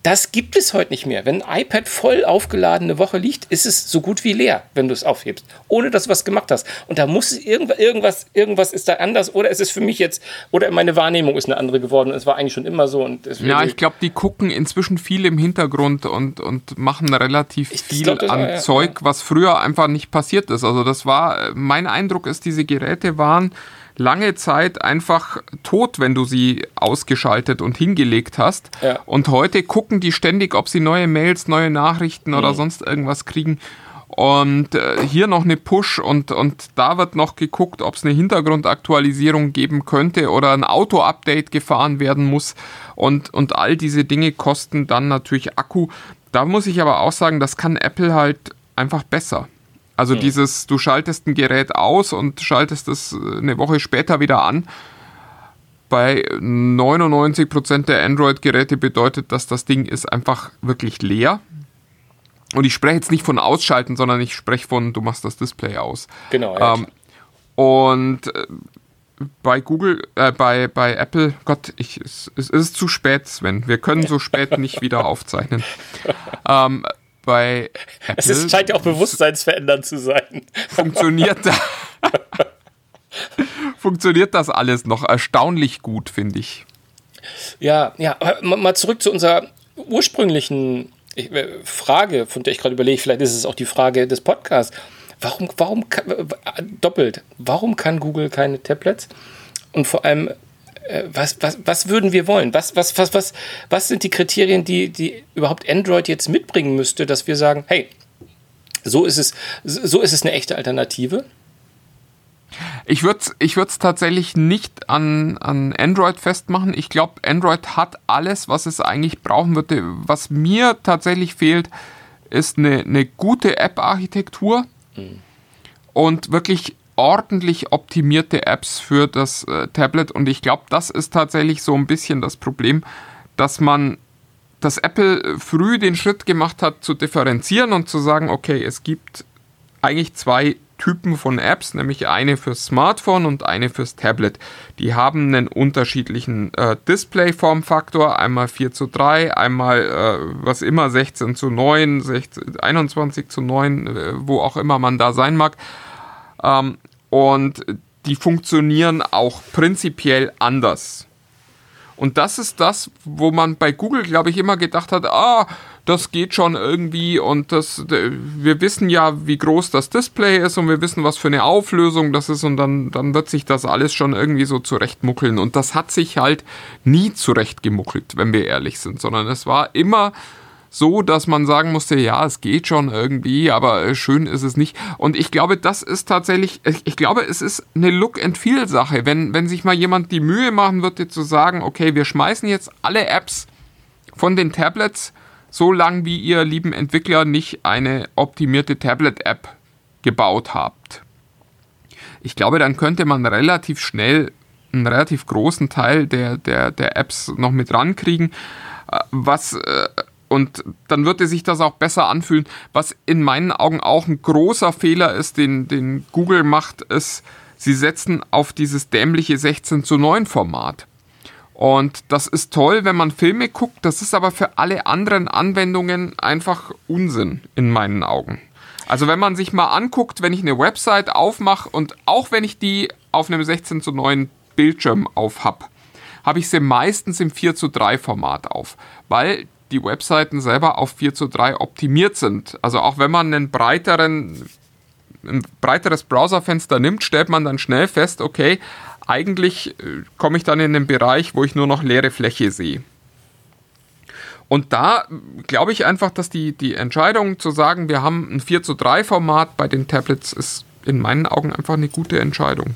Das gibt es heute nicht mehr. Wenn ein iPad voll aufgeladen eine Woche liegt, ist es so gut wie leer, wenn du es aufhebst, ohne dass du was gemacht hast. Und da muss irgendwas, irgendwas, irgendwas ist da anders oder ist es für mich jetzt, oder meine Wahrnehmung ist eine andere geworden. Es war eigentlich schon immer so. Und ja, ich glaube, die gucken inzwischen viel im Hintergrund und, und machen relativ viel glaub, an war, ja, Zeug, was früher einfach nicht passiert ist. Also das war, mein Eindruck ist, diese Geräte waren lange Zeit einfach tot, wenn du sie ausgeschaltet und hingelegt hast. Ja. Und heute gucken die ständig, ob sie neue Mails, neue Nachrichten mhm. oder sonst irgendwas kriegen. Und äh, hier noch eine Push und, und da wird noch geguckt, ob es eine Hintergrundaktualisierung geben könnte oder ein Auto-Update gefahren werden muss. Und, und all diese Dinge kosten dann natürlich Akku. Da muss ich aber auch sagen, das kann Apple halt einfach besser. Also mhm. dieses, du schaltest ein Gerät aus und schaltest es äh, eine Woche später wieder an. Bei 99% der Android-Geräte bedeutet das, das Ding ist einfach wirklich leer. Und ich spreche jetzt nicht von ausschalten, sondern ich spreche von, du machst das Display aus. Genau. Ja. Ähm, und äh, bei Google, äh, bei, bei Apple, Gott, ich, es, es ist zu spät, Sven. Wir können so spät nicht wieder aufzeichnen. Ähm, bei Apple. Es ist, scheint ja auch bewusstseinsverändernd zu sein. Funktioniert, da, funktioniert das alles noch erstaunlich gut, finde ich. Ja, ja, mal zurück zu unserer ursprünglichen äh, Frage, von der ich gerade überlege, vielleicht ist es auch die Frage des Podcasts. Warum, warum, doppelt, warum kann Google keine Tablets? Und vor allem, was, was, was würden wir wollen? Was, was, was, was, was sind die Kriterien, die, die überhaupt Android jetzt mitbringen müsste, dass wir sagen, hey, so ist es, so ist es eine echte Alternative? Ich würde es ich tatsächlich nicht an, an Android festmachen. Ich glaube, Android hat alles, was es eigentlich brauchen würde. Was mir tatsächlich fehlt, ist eine, eine gute App-Architektur mhm. und wirklich ordentlich optimierte Apps für das äh, Tablet und ich glaube, das ist tatsächlich so ein bisschen das Problem, dass man, dass Apple früh den Schritt gemacht hat, zu differenzieren und zu sagen, okay, es gibt eigentlich zwei Typen von Apps, nämlich eine fürs Smartphone und eine fürs Tablet. Die haben einen unterschiedlichen äh, Display-Formfaktor, einmal 4 zu 3, einmal äh, was immer 16 zu 9, 16, 21 zu 9, äh, wo auch immer man da sein mag. Ähm, und die funktionieren auch prinzipiell anders. Und das ist das, wo man bei Google, glaube ich, immer gedacht hat, ah, das geht schon irgendwie und das, wir wissen ja, wie groß das Display ist und wir wissen, was für eine Auflösung das ist und dann, dann wird sich das alles schon irgendwie so zurechtmuckeln. Und das hat sich halt nie zurechtgemuckelt, wenn wir ehrlich sind, sondern es war immer so, dass man sagen musste, ja, es geht schon irgendwie, aber äh, schön ist es nicht. Und ich glaube, das ist tatsächlich, ich glaube, es ist eine Look-and-Feel-Sache. Wenn, wenn sich mal jemand die Mühe machen würde, zu sagen, okay, wir schmeißen jetzt alle Apps von den Tablets, so lang wie ihr lieben Entwickler nicht eine optimierte Tablet-App gebaut habt. Ich glaube, dann könnte man relativ schnell einen relativ großen Teil der, der, der Apps noch mit rankriegen, äh, was äh, und dann würde sich das auch besser anfühlen. Was in meinen Augen auch ein großer Fehler ist, den, den Google macht, ist, sie setzen auf dieses dämliche 16 zu 9 Format. Und das ist toll, wenn man Filme guckt, das ist aber für alle anderen Anwendungen einfach Unsinn in meinen Augen. Also wenn man sich mal anguckt, wenn ich eine Website aufmache und auch wenn ich die auf einem 16 zu 9 Bildschirm auf habe, habe ich sie meistens im 4 zu 3 Format auf, weil die Webseiten selber auf 4 zu 3 optimiert sind. Also auch wenn man einen breiteren, ein breiteres Browserfenster nimmt, stellt man dann schnell fest, okay, eigentlich äh, komme ich dann in den Bereich, wo ich nur noch leere Fläche sehe. Und da glaube ich einfach, dass die, die Entscheidung zu sagen, wir haben ein 4 zu 3 Format bei den Tablets, ist in meinen Augen einfach eine gute Entscheidung.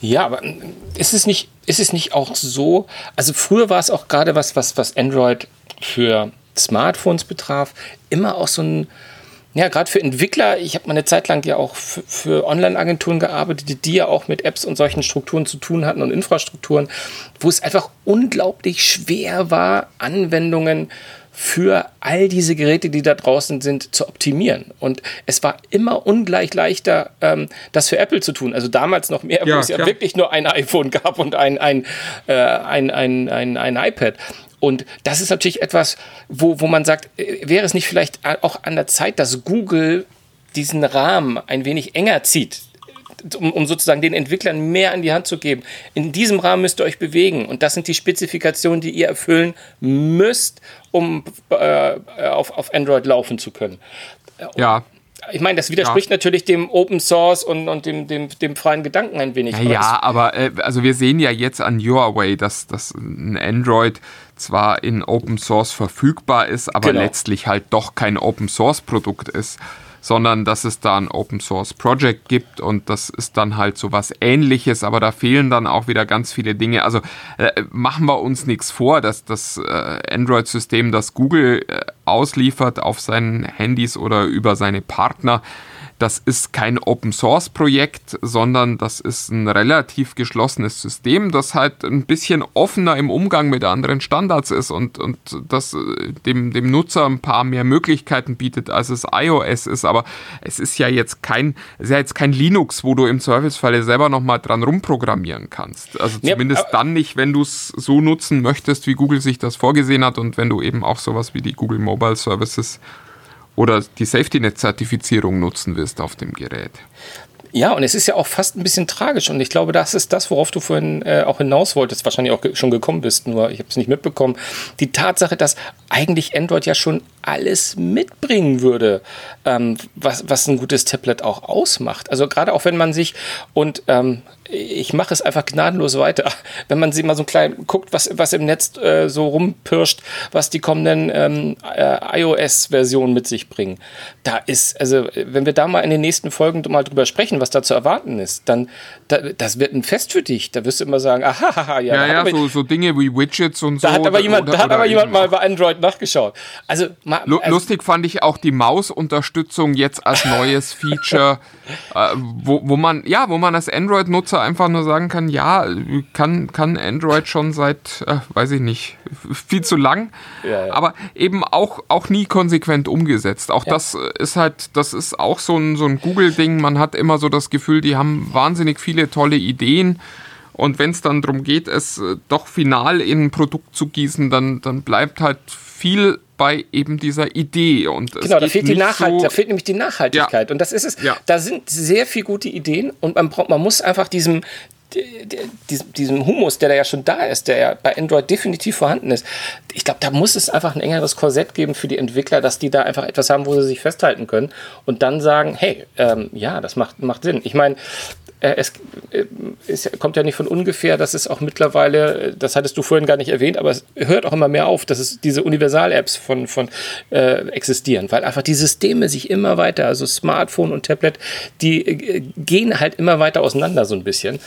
Ja, aber ist es nicht, ist es nicht auch so? Also früher war es auch gerade was, was, was Android für Smartphones betraf, immer auch so ein, Ja, gerade für Entwickler, ich habe mal eine Zeit lang ja auch für, für Online-Agenturen gearbeitet, die ja auch mit Apps und solchen Strukturen zu tun hatten und Infrastrukturen, wo es einfach unglaublich schwer war, Anwendungen für all diese Geräte, die da draußen sind, zu optimieren. Und es war immer ungleich leichter, ähm, das für Apple zu tun. Also damals noch mehr, ja, wo es ja wirklich nur ein iPhone gab und ein, ein, äh, ein, ein, ein, ein iPad. Und das ist natürlich etwas, wo, wo man sagt, äh, wäre es nicht vielleicht auch an der Zeit, dass Google diesen Rahmen ein wenig enger zieht, um, um, sozusagen den Entwicklern mehr an die Hand zu geben. In diesem Rahmen müsst ihr euch bewegen und das sind die Spezifikationen, die ihr erfüllen müsst, um äh, auf, auf Android laufen zu können. Ja, ich meine, das widerspricht ja. natürlich dem Open Source und, und dem, dem, dem freien Gedanken ein wenig. Ja, ja aber äh, also wir sehen ja jetzt an YourWay, dass, dass ein Android zwar in Open Source verfügbar ist, aber genau. letztlich halt doch kein Open Source Produkt ist sondern dass es da ein Open Source Project gibt und das ist dann halt so was ähnliches, aber da fehlen dann auch wieder ganz viele Dinge. Also äh, machen wir uns nichts vor, dass das äh, Android-System, das Google äh, ausliefert auf seinen Handys oder über seine Partner, das ist kein Open Source Projekt, sondern das ist ein relativ geschlossenes System, das halt ein bisschen offener im Umgang mit anderen Standards ist und, und das äh, dem, dem Nutzer ein paar mehr Möglichkeiten bietet, als es iOS ist. Aber es ist ja jetzt kein, ist ja jetzt kein Linux, wo du im Zweifelsfalle selber nochmal dran rumprogrammieren kannst. Also zumindest ja, dann nicht, wenn du es so nutzen möchtest, wie Google sich das vorgesehen hat und wenn du eben auch sowas wie die Google Mobile Services oder die SafetyNet-Zertifizierung nutzen wirst auf dem Gerät. Ja, und es ist ja auch fast ein bisschen tragisch. Und ich glaube, das ist das, worauf du vorhin äh, auch hinaus wolltest, wahrscheinlich auch schon gekommen bist, nur ich habe es nicht mitbekommen. Die Tatsache, dass eigentlich Android ja schon alles mitbringen würde, ähm, was, was ein gutes Tablet auch ausmacht. Also gerade auch wenn man sich und ähm, ich mache es einfach gnadenlos weiter. Wenn man sich mal so klein guckt, was, was im Netz äh, so rumpirscht, was die kommenden ähm, äh, iOS-Versionen mit sich bringen. Da ist, also, wenn wir da mal in den nächsten Folgen mal drüber sprechen, was da zu erwarten ist, dann, da, das wird ein Fest für dich. Da wirst du immer sagen, aha, haha, ja. Ja, ja, aber, so, so Dinge wie Widgets und da so. Hat aber jemand, oder, da hat aber jemand mal bei Android nachgeschaut. Also, ma, also lustig fand ich auch die Mausunterstützung jetzt als neues Feature, äh, wo, wo man, ja, wo man als Android-Nutzer einfach nur sagen kann, ja, kann, kann Android schon seit, äh, weiß ich nicht, viel zu lang, ja, ja. aber eben auch, auch nie konsequent umgesetzt. Auch ja. das ist halt, das ist auch so ein, so ein Google-Ding. Man hat immer so das Gefühl, die haben wahnsinnig viele tolle Ideen. Und wenn es dann darum geht, es äh, doch final in ein Produkt zu gießen, dann, dann bleibt halt viel bei eben dieser Idee. Und genau, da fehlt, die Nachhalt, so da fehlt nämlich die Nachhaltigkeit. Ja. Und das ist es. Ja. Da sind sehr viele gute Ideen und man, braucht, man muss einfach diesem, diesem Humus, der da ja schon da ist, der ja bei Android definitiv vorhanden ist, ich glaube, da muss es einfach ein engeres Korsett geben für die Entwickler, dass die da einfach etwas haben, wo sie sich festhalten können und dann sagen, hey, ähm, ja, das macht, macht Sinn. Ich meine, es, äh, es, kommt ja nicht von ungefähr, dass es auch mittlerweile, das hattest du vorhin gar nicht erwähnt, aber es hört auch immer mehr auf, dass es diese Universal-Apps von, von äh, existieren, weil einfach die Systeme sich immer weiter, also Smartphone und Tablet, die äh, gehen halt immer weiter auseinander so ein bisschen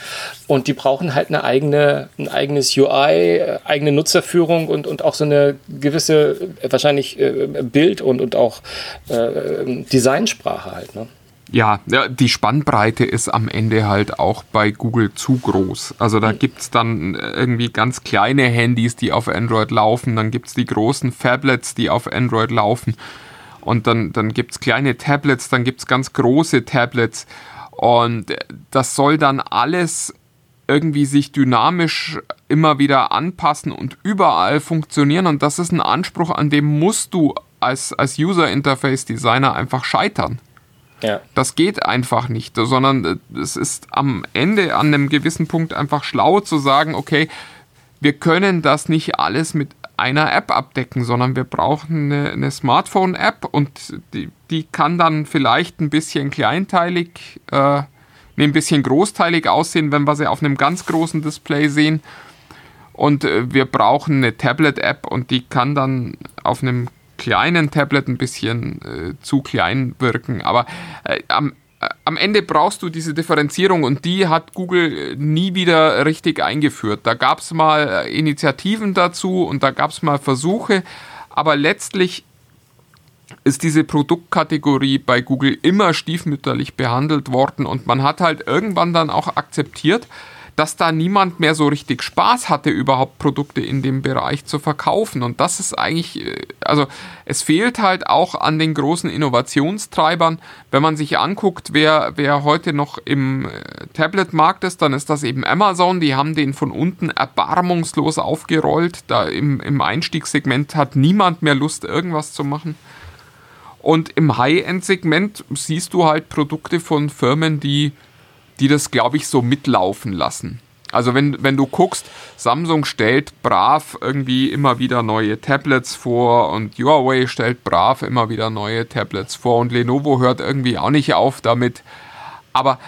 und die brauchen halt eine eigene, ein eigenes UI, eigene Nutzerführung und, und auch so eine gewisse, wahrscheinlich äh, Bild- und, und auch äh, Designsprache halt. Ne? Ja, die Spannbreite ist am Ende halt auch bei Google zu groß. Also da gibt es dann irgendwie ganz kleine Handys, die auf Android laufen, dann gibt es die großen Fablets, die auf Android laufen und dann, dann gibt es kleine Tablets, dann gibt es ganz große Tablets und das soll dann alles irgendwie sich dynamisch immer wieder anpassen und überall funktionieren und das ist ein Anspruch, an dem musst du als, als User Interface Designer einfach scheitern. Ja. Das geht einfach nicht, sondern es ist am Ende an einem gewissen Punkt einfach schlau zu sagen, okay, wir können das nicht alles mit einer App abdecken, sondern wir brauchen eine, eine Smartphone-App und die, die, kann dann vielleicht ein bisschen kleinteilig, äh, ein bisschen großteilig aussehen, wenn wir sie auf einem ganz großen Display sehen. Und äh, wir brauchen eine Tablet-App und die kann dann auf einem kleinen Tablet ein bisschen äh, zu klein wirken. Aber äh, am, äh, am Ende brauchst du diese Differenzierung und die hat Google äh, nie wieder richtig eingeführt. Da gab es mal äh, Initiativen dazu und da gab es mal Versuche, aber letztlich ist diese Produktkategorie bei Google immer stiefmütterlich behandelt worden und man hat halt irgendwann dann auch akzeptiert, dass da niemand mehr so richtig Spaß hatte, überhaupt Produkte in dem Bereich zu verkaufen. Und das ist eigentlich, äh, also es fehlt halt auch an den großen Innovationstreibern. Wenn man sich anguckt, wer, wer heute noch im äh, Tablet-Markt ist, dann ist das eben Amazon. Die haben den von unten erbarmungslos aufgerollt. Da im, im Einstiegssegment hat niemand mehr Lust, irgendwas zu machen. Und im High-End-Segment siehst du halt Produkte von Firmen, die die das, glaube ich, so mitlaufen lassen. Also wenn, wenn du guckst, Samsung stellt brav irgendwie immer wieder neue Tablets vor und Huawei stellt brav immer wieder neue Tablets vor und Lenovo hört irgendwie auch nicht auf damit. Aber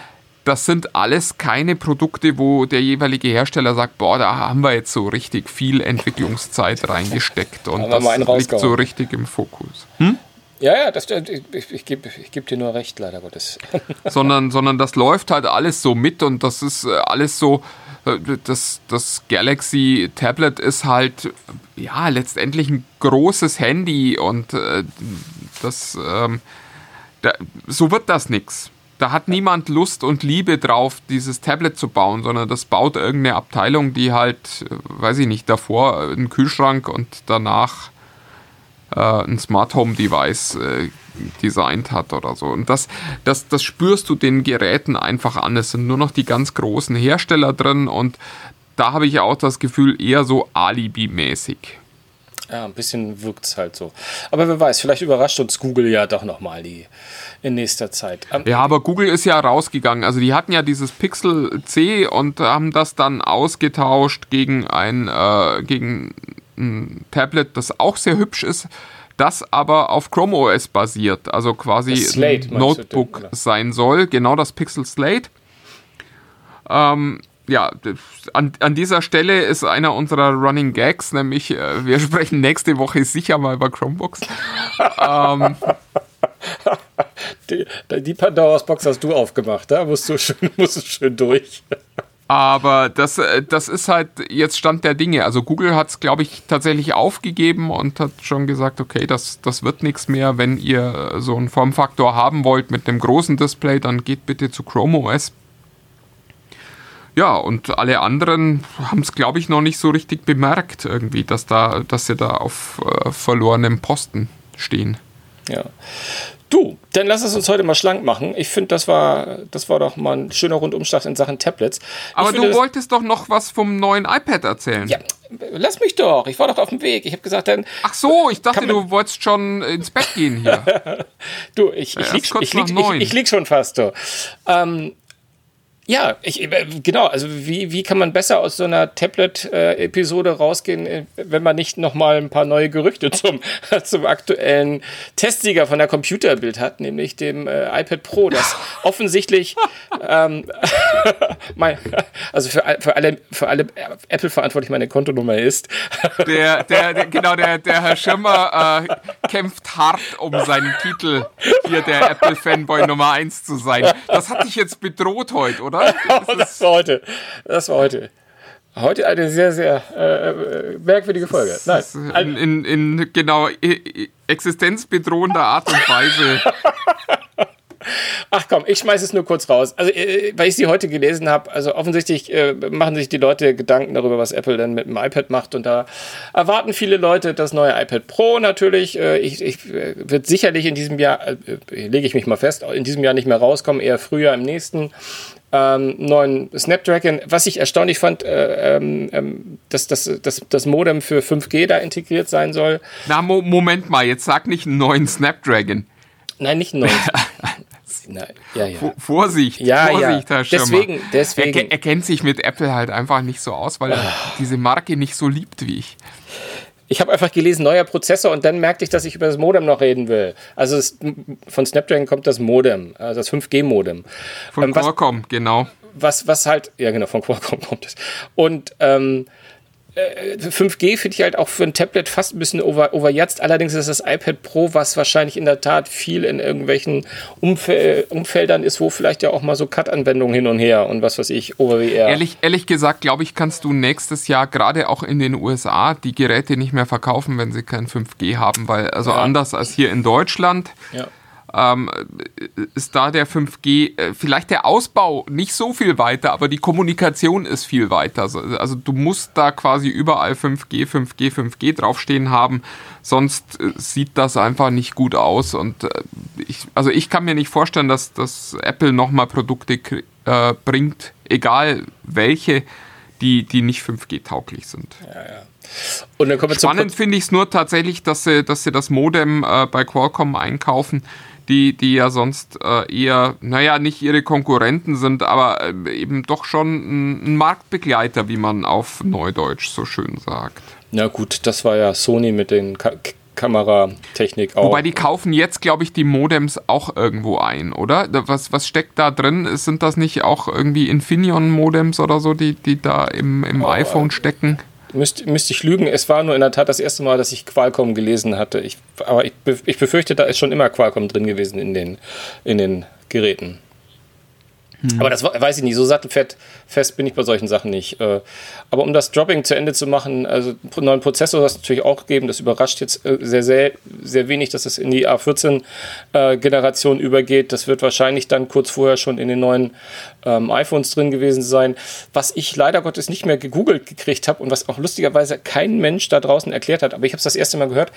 das sind alles keine Produkte, wo der jeweilige Hersteller sagt, boah, da haben wir jetzt so richtig viel Entwicklungszeit reingesteckt und das liegt so richtig im Fokus. Hm? Ja, ja, das, ich, ich gebe ich geb dir nur recht, leider Gottes. sondern, sondern das läuft halt alles so mit und das ist äh, alles so, äh, das, das Galaxy Tablet ist halt, ja, letztendlich ein großes Handy und äh, das, ähm, da, so wird das nichts. Da hat niemand Lust und Liebe drauf, dieses Tablet zu bauen, sondern das baut irgendeine Abteilung, die halt, äh, weiß ich nicht, davor einen Kühlschrank und danach äh, ein Smart Home Device äh, designt hat oder so. Und das, das, das spürst du den Geräten einfach an. Es sind nur noch die ganz großen Hersteller drin und da habe ich auch das Gefühl, eher so Alibi-mäßig. Ja, ein bisschen wirkt es halt so. Aber wer weiß, vielleicht überrascht uns Google ja doch nochmal die in nächster Zeit. Ähm, ja, aber Google ist ja rausgegangen. Also die hatten ja dieses Pixel C und haben das dann ausgetauscht gegen ein, äh, gegen ein Tablet, das auch sehr hübsch ist, das aber auf Chrome OS basiert, also quasi Slate, ein Notebook du, sein soll, genau das Pixel Slate. Ähm, ja, an, an dieser Stelle ist einer unserer Running Gags, nämlich äh, wir sprechen nächste Woche sicher mal über Chromebooks. ähm, die, die Pandora's Box hast du aufgemacht, da musst du schön, musst du schön durch. Aber das, äh, das ist halt jetzt Stand der Dinge. Also Google hat es, glaube ich, tatsächlich aufgegeben und hat schon gesagt, okay, das, das wird nichts mehr. Wenn ihr so einen Formfaktor haben wollt mit einem großen Display, dann geht bitte zu Chrome OS. Ja, und alle anderen haben es, glaube ich, noch nicht so richtig bemerkt, irgendwie, dass, da, dass sie da auf äh, verlorenem Posten stehen. Ja. Du, dann lass es uns heute mal schlank machen. Ich finde, das war, das war doch mal ein schöner Rundumschlag in Sachen Tablets. Aber finde, du wolltest doch noch was vom neuen iPad erzählen. Ja, lass mich doch. Ich war doch auf dem Weg. Ich habe gesagt, dann. Ach so, ich dachte, du wolltest schon ins Bett gehen hier. du, ich, ich, lieg, ich, lieg, ich, ich, lieg schon fast so. Ähm, ja, ich, äh, genau. Also wie, wie kann man besser aus so einer Tablet-Episode rausgehen, äh, wenn man nicht nochmal ein paar neue Gerüchte zum, zum aktuellen Testsieger von der Computerbild hat, nämlich dem äh, iPad Pro, das offensichtlich ähm, mein, also für, für alle, für alle Apple-verantwortlich meine Kontonummer ist. der, der, der, genau, der, der Herr Schirmer äh, kämpft hart um seinen Titel, hier der Apple-Fanboy Nummer 1 zu sein. Das hat dich jetzt bedroht heute, oder? Oder? Das, das war heute. Das war heute. Heute eine sehr, sehr äh, äh merkwürdige Folge. Nein. In, in, in genau existenzbedrohender Art und Weise. Ach komm, ich schmeiße es nur kurz raus. Also, äh, weil ich sie heute gelesen habe, also offensichtlich äh, machen sich die Leute Gedanken darüber, was Apple denn mit dem iPad macht. Und da erwarten viele Leute das neue iPad Pro natürlich. Äh, ich, ich äh, wird sicherlich in diesem Jahr, äh, lege ich mich mal fest, in diesem Jahr nicht mehr rauskommen, eher früher im nächsten ähm, neuen Snapdragon. Was ich erstaunlich fand, äh, ähm, ähm dass, dass, dass das Modem für 5G da integriert sein soll. Na, Mo Moment mal, jetzt sag nicht einen neuen Snapdragon. Nein, nicht einen neuen. Na, ja, ja. Vorsicht, ja, Vorsicht, ja. Herr Schirmer. Deswegen, deswegen. Er, er, kennt sich mit Apple halt einfach nicht so aus, weil er ah. diese Marke nicht so liebt wie ich. Ich habe einfach gelesen, neuer Prozessor und dann merkte ich, dass ich über das Modem noch reden will. Also es, von Snapdragon kommt das Modem, also das 5G-Modem. Von ähm, Qualcomm, genau. Was, was halt, ja genau, von Qualcomm kommt es. Und ähm, 5G finde ich halt auch für ein Tablet fast ein bisschen over, overjetzt. Allerdings ist das iPad Pro, was wahrscheinlich in der Tat viel in irgendwelchen Umfel Umfeldern ist, wo vielleicht ja auch mal so Cut-Anwendungen hin und her und was weiß ich, over VR. Ehrlich, ehrlich gesagt, glaube ich, kannst du nächstes Jahr gerade auch in den USA die Geräte nicht mehr verkaufen, wenn sie kein 5G haben, weil also ja. anders als hier in Deutschland. Ja ähm, ist da der 5G äh, vielleicht der Ausbau nicht so viel weiter, aber die Kommunikation ist viel weiter. Also, du musst da quasi überall 5G, 5G, 5G draufstehen haben, sonst äh, sieht das einfach nicht gut aus. Und äh, ich, also ich kann mir nicht vorstellen, dass, dass Apple nochmal Produkte äh, bringt, egal welche, die, die nicht 5G-tauglich sind. Ja, ja. Und dann kommen wir Spannend finde ich es nur tatsächlich, dass sie, dass sie das Modem äh, bei Qualcomm einkaufen die, die ja sonst äh, eher, naja, nicht ihre Konkurrenten sind, aber äh, eben doch schon ein, ein, Marktbegleiter, wie man auf Neudeutsch so schön sagt. Na gut, das war ja Sony mit den Ka Kameratechnik auch. Wobei die kaufen jetzt, glaube ich, die Modems auch irgendwo ein, oder? Was, was steckt da drin? Sind das nicht auch irgendwie Infineon-Modems oder so, die, die da im, im oh, iPhone stecken? Müsste müsst ich lügen. Es war nur in der Tat das erste Mal, dass ich Qualcomm gelesen hatte. Ich, aber ich, ich befürchte, da ist schon immer Qualcomm drin gewesen in den, in den Geräten. Mhm. Aber das weiß ich nicht, so sattelfest bin ich bei solchen Sachen nicht. Äh, aber um das Dropping zu Ende zu machen, also einen neuen Prozessor hast du natürlich auch gegeben, das überrascht jetzt äh, sehr, sehr, sehr wenig, dass es in die A14-Generation äh, übergeht. Das wird wahrscheinlich dann kurz vorher schon in den neuen ähm, iPhones drin gewesen sein. Was ich leider Gottes nicht mehr gegoogelt gekriegt habe und was auch lustigerweise kein Mensch da draußen erklärt hat, aber ich habe es das erste Mal gehört,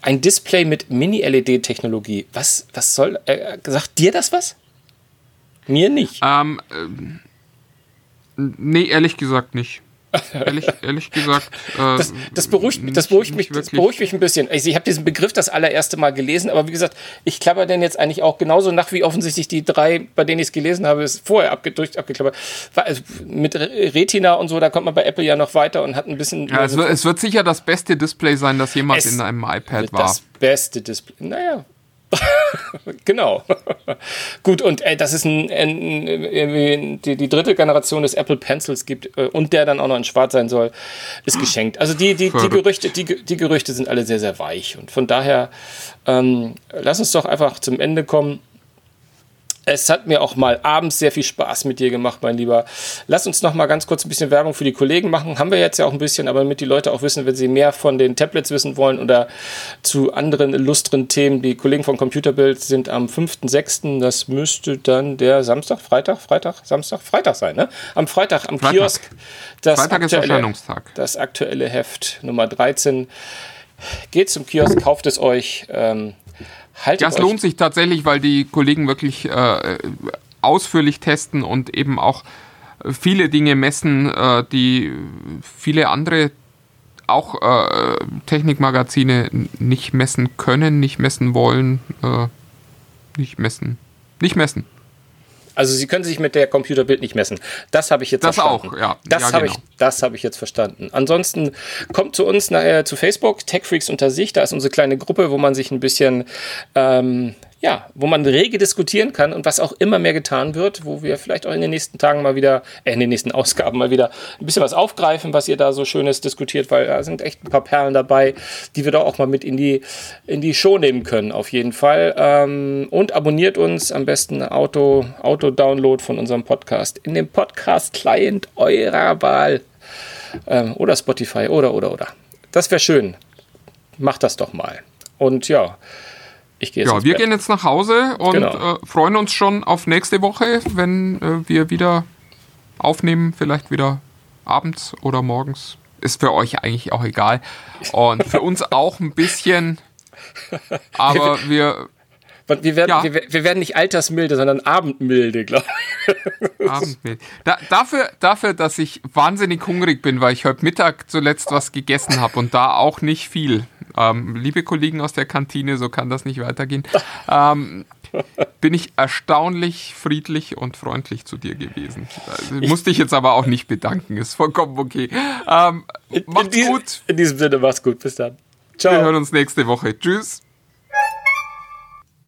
ein Display mit Mini-LED-Technologie. Was, was soll, äh, sagt dir das was? Mir nicht. Ähm, äh, nee, ehrlich gesagt nicht. ehrlich, ehrlich gesagt. Äh, das, das, beruhigt, nicht, das, beruhigt mich, das beruhigt mich ein bisschen. Also ich habe diesen Begriff das allererste Mal gelesen, aber wie gesagt, ich klapper den jetzt eigentlich auch genauso nach, wie offensichtlich die drei, bei denen ich es gelesen habe, ist vorher abgedrückt, abgeklappert. Also mit Retina und so, da kommt man bei Apple ja noch weiter und hat ein bisschen. Ja, es wird, es wird sicher das beste Display sein, das jemals in einem iPad war. Das beste Display. Naja, genau. Gut, und äh, dass es ein, ein, ein, die, die, dritte Generation des Apple Pencils gibt äh, und der dann auch noch in schwarz sein soll, ist geschenkt. Also die, die, die, Gerüchte, die, die Gerüchte sind alle sehr, sehr weich. Und von daher, ähm, lass uns doch einfach zum Ende kommen. Es hat mir auch mal abends sehr viel Spaß mit dir gemacht, mein Lieber. Lass uns noch mal ganz kurz ein bisschen Werbung für die Kollegen machen. Haben wir jetzt ja auch ein bisschen, aber damit die Leute auch wissen, wenn sie mehr von den Tablets wissen wollen oder zu anderen illustren Themen. Die Kollegen von Computerbild sind am 5.6., das müsste dann der Samstag, Freitag, Freitag, Samstag, Freitag sein, ne? Am Freitag am Freitag. Kiosk. Das Freitag aktuelle, ist Erscheinungstag. Das aktuelle Heft Nummer 13. Geht zum Kiosk, kauft es euch. Ähm, Haltet das lohnt sich tatsächlich, weil die Kollegen wirklich äh, ausführlich testen und eben auch viele Dinge messen, äh, die viele andere auch äh, Technikmagazine nicht messen können, nicht messen wollen, äh, nicht messen, nicht messen. Also sie können sich mit der Computerbild nicht messen. Das habe ich jetzt das verstanden. Das auch, ja. Das ja, habe genau. ich, das ich jetzt verstanden. Ansonsten kommt zu uns nachher zu Facebook, TechFreaks unter sich. Da ist unsere kleine Gruppe, wo man sich ein bisschen ähm, ja, wo man rege diskutieren kann und was auch immer mehr getan wird, wo wir vielleicht auch in den nächsten Tagen mal wieder, äh, in den nächsten Ausgaben mal wieder ein bisschen was aufgreifen, was ihr da so Schönes diskutiert, weil da sind echt ein paar Perlen dabei, die wir da auch mal mit in die, in die Show nehmen können, auf jeden Fall. Ähm, und abonniert uns am besten Auto, Auto-Download von unserem Podcast in dem Podcast-Client eurer Wahl. Ähm, oder Spotify oder, oder, oder. Das wäre schön. Macht das doch mal. Und ja, ich gehe Ja, wir Bett. gehen jetzt nach Hause und genau. äh, freuen uns schon auf nächste Woche, wenn äh, wir wieder aufnehmen, vielleicht wieder abends oder morgens. Ist für euch eigentlich auch egal. Und für uns auch ein bisschen. Aber wir. Wir werden, ja. wir, wir, werden nicht altersmilde, sondern abendmilde, glaube ich. Abendmilde. Da, dafür, dafür, dass ich wahnsinnig hungrig bin, weil ich heute Mittag zuletzt was gegessen habe und da auch nicht viel. Ähm, liebe Kollegen aus der Kantine, so kann das nicht weitergehen. Ähm, bin ich erstaunlich friedlich und freundlich zu dir gewesen. Ich musste ich jetzt aber auch nicht bedanken, ist vollkommen okay. Ähm, macht's in, in gut. In diesem Sinne, mach's gut. Bis dann. Ciao. Wir hören uns nächste Woche. Tschüss.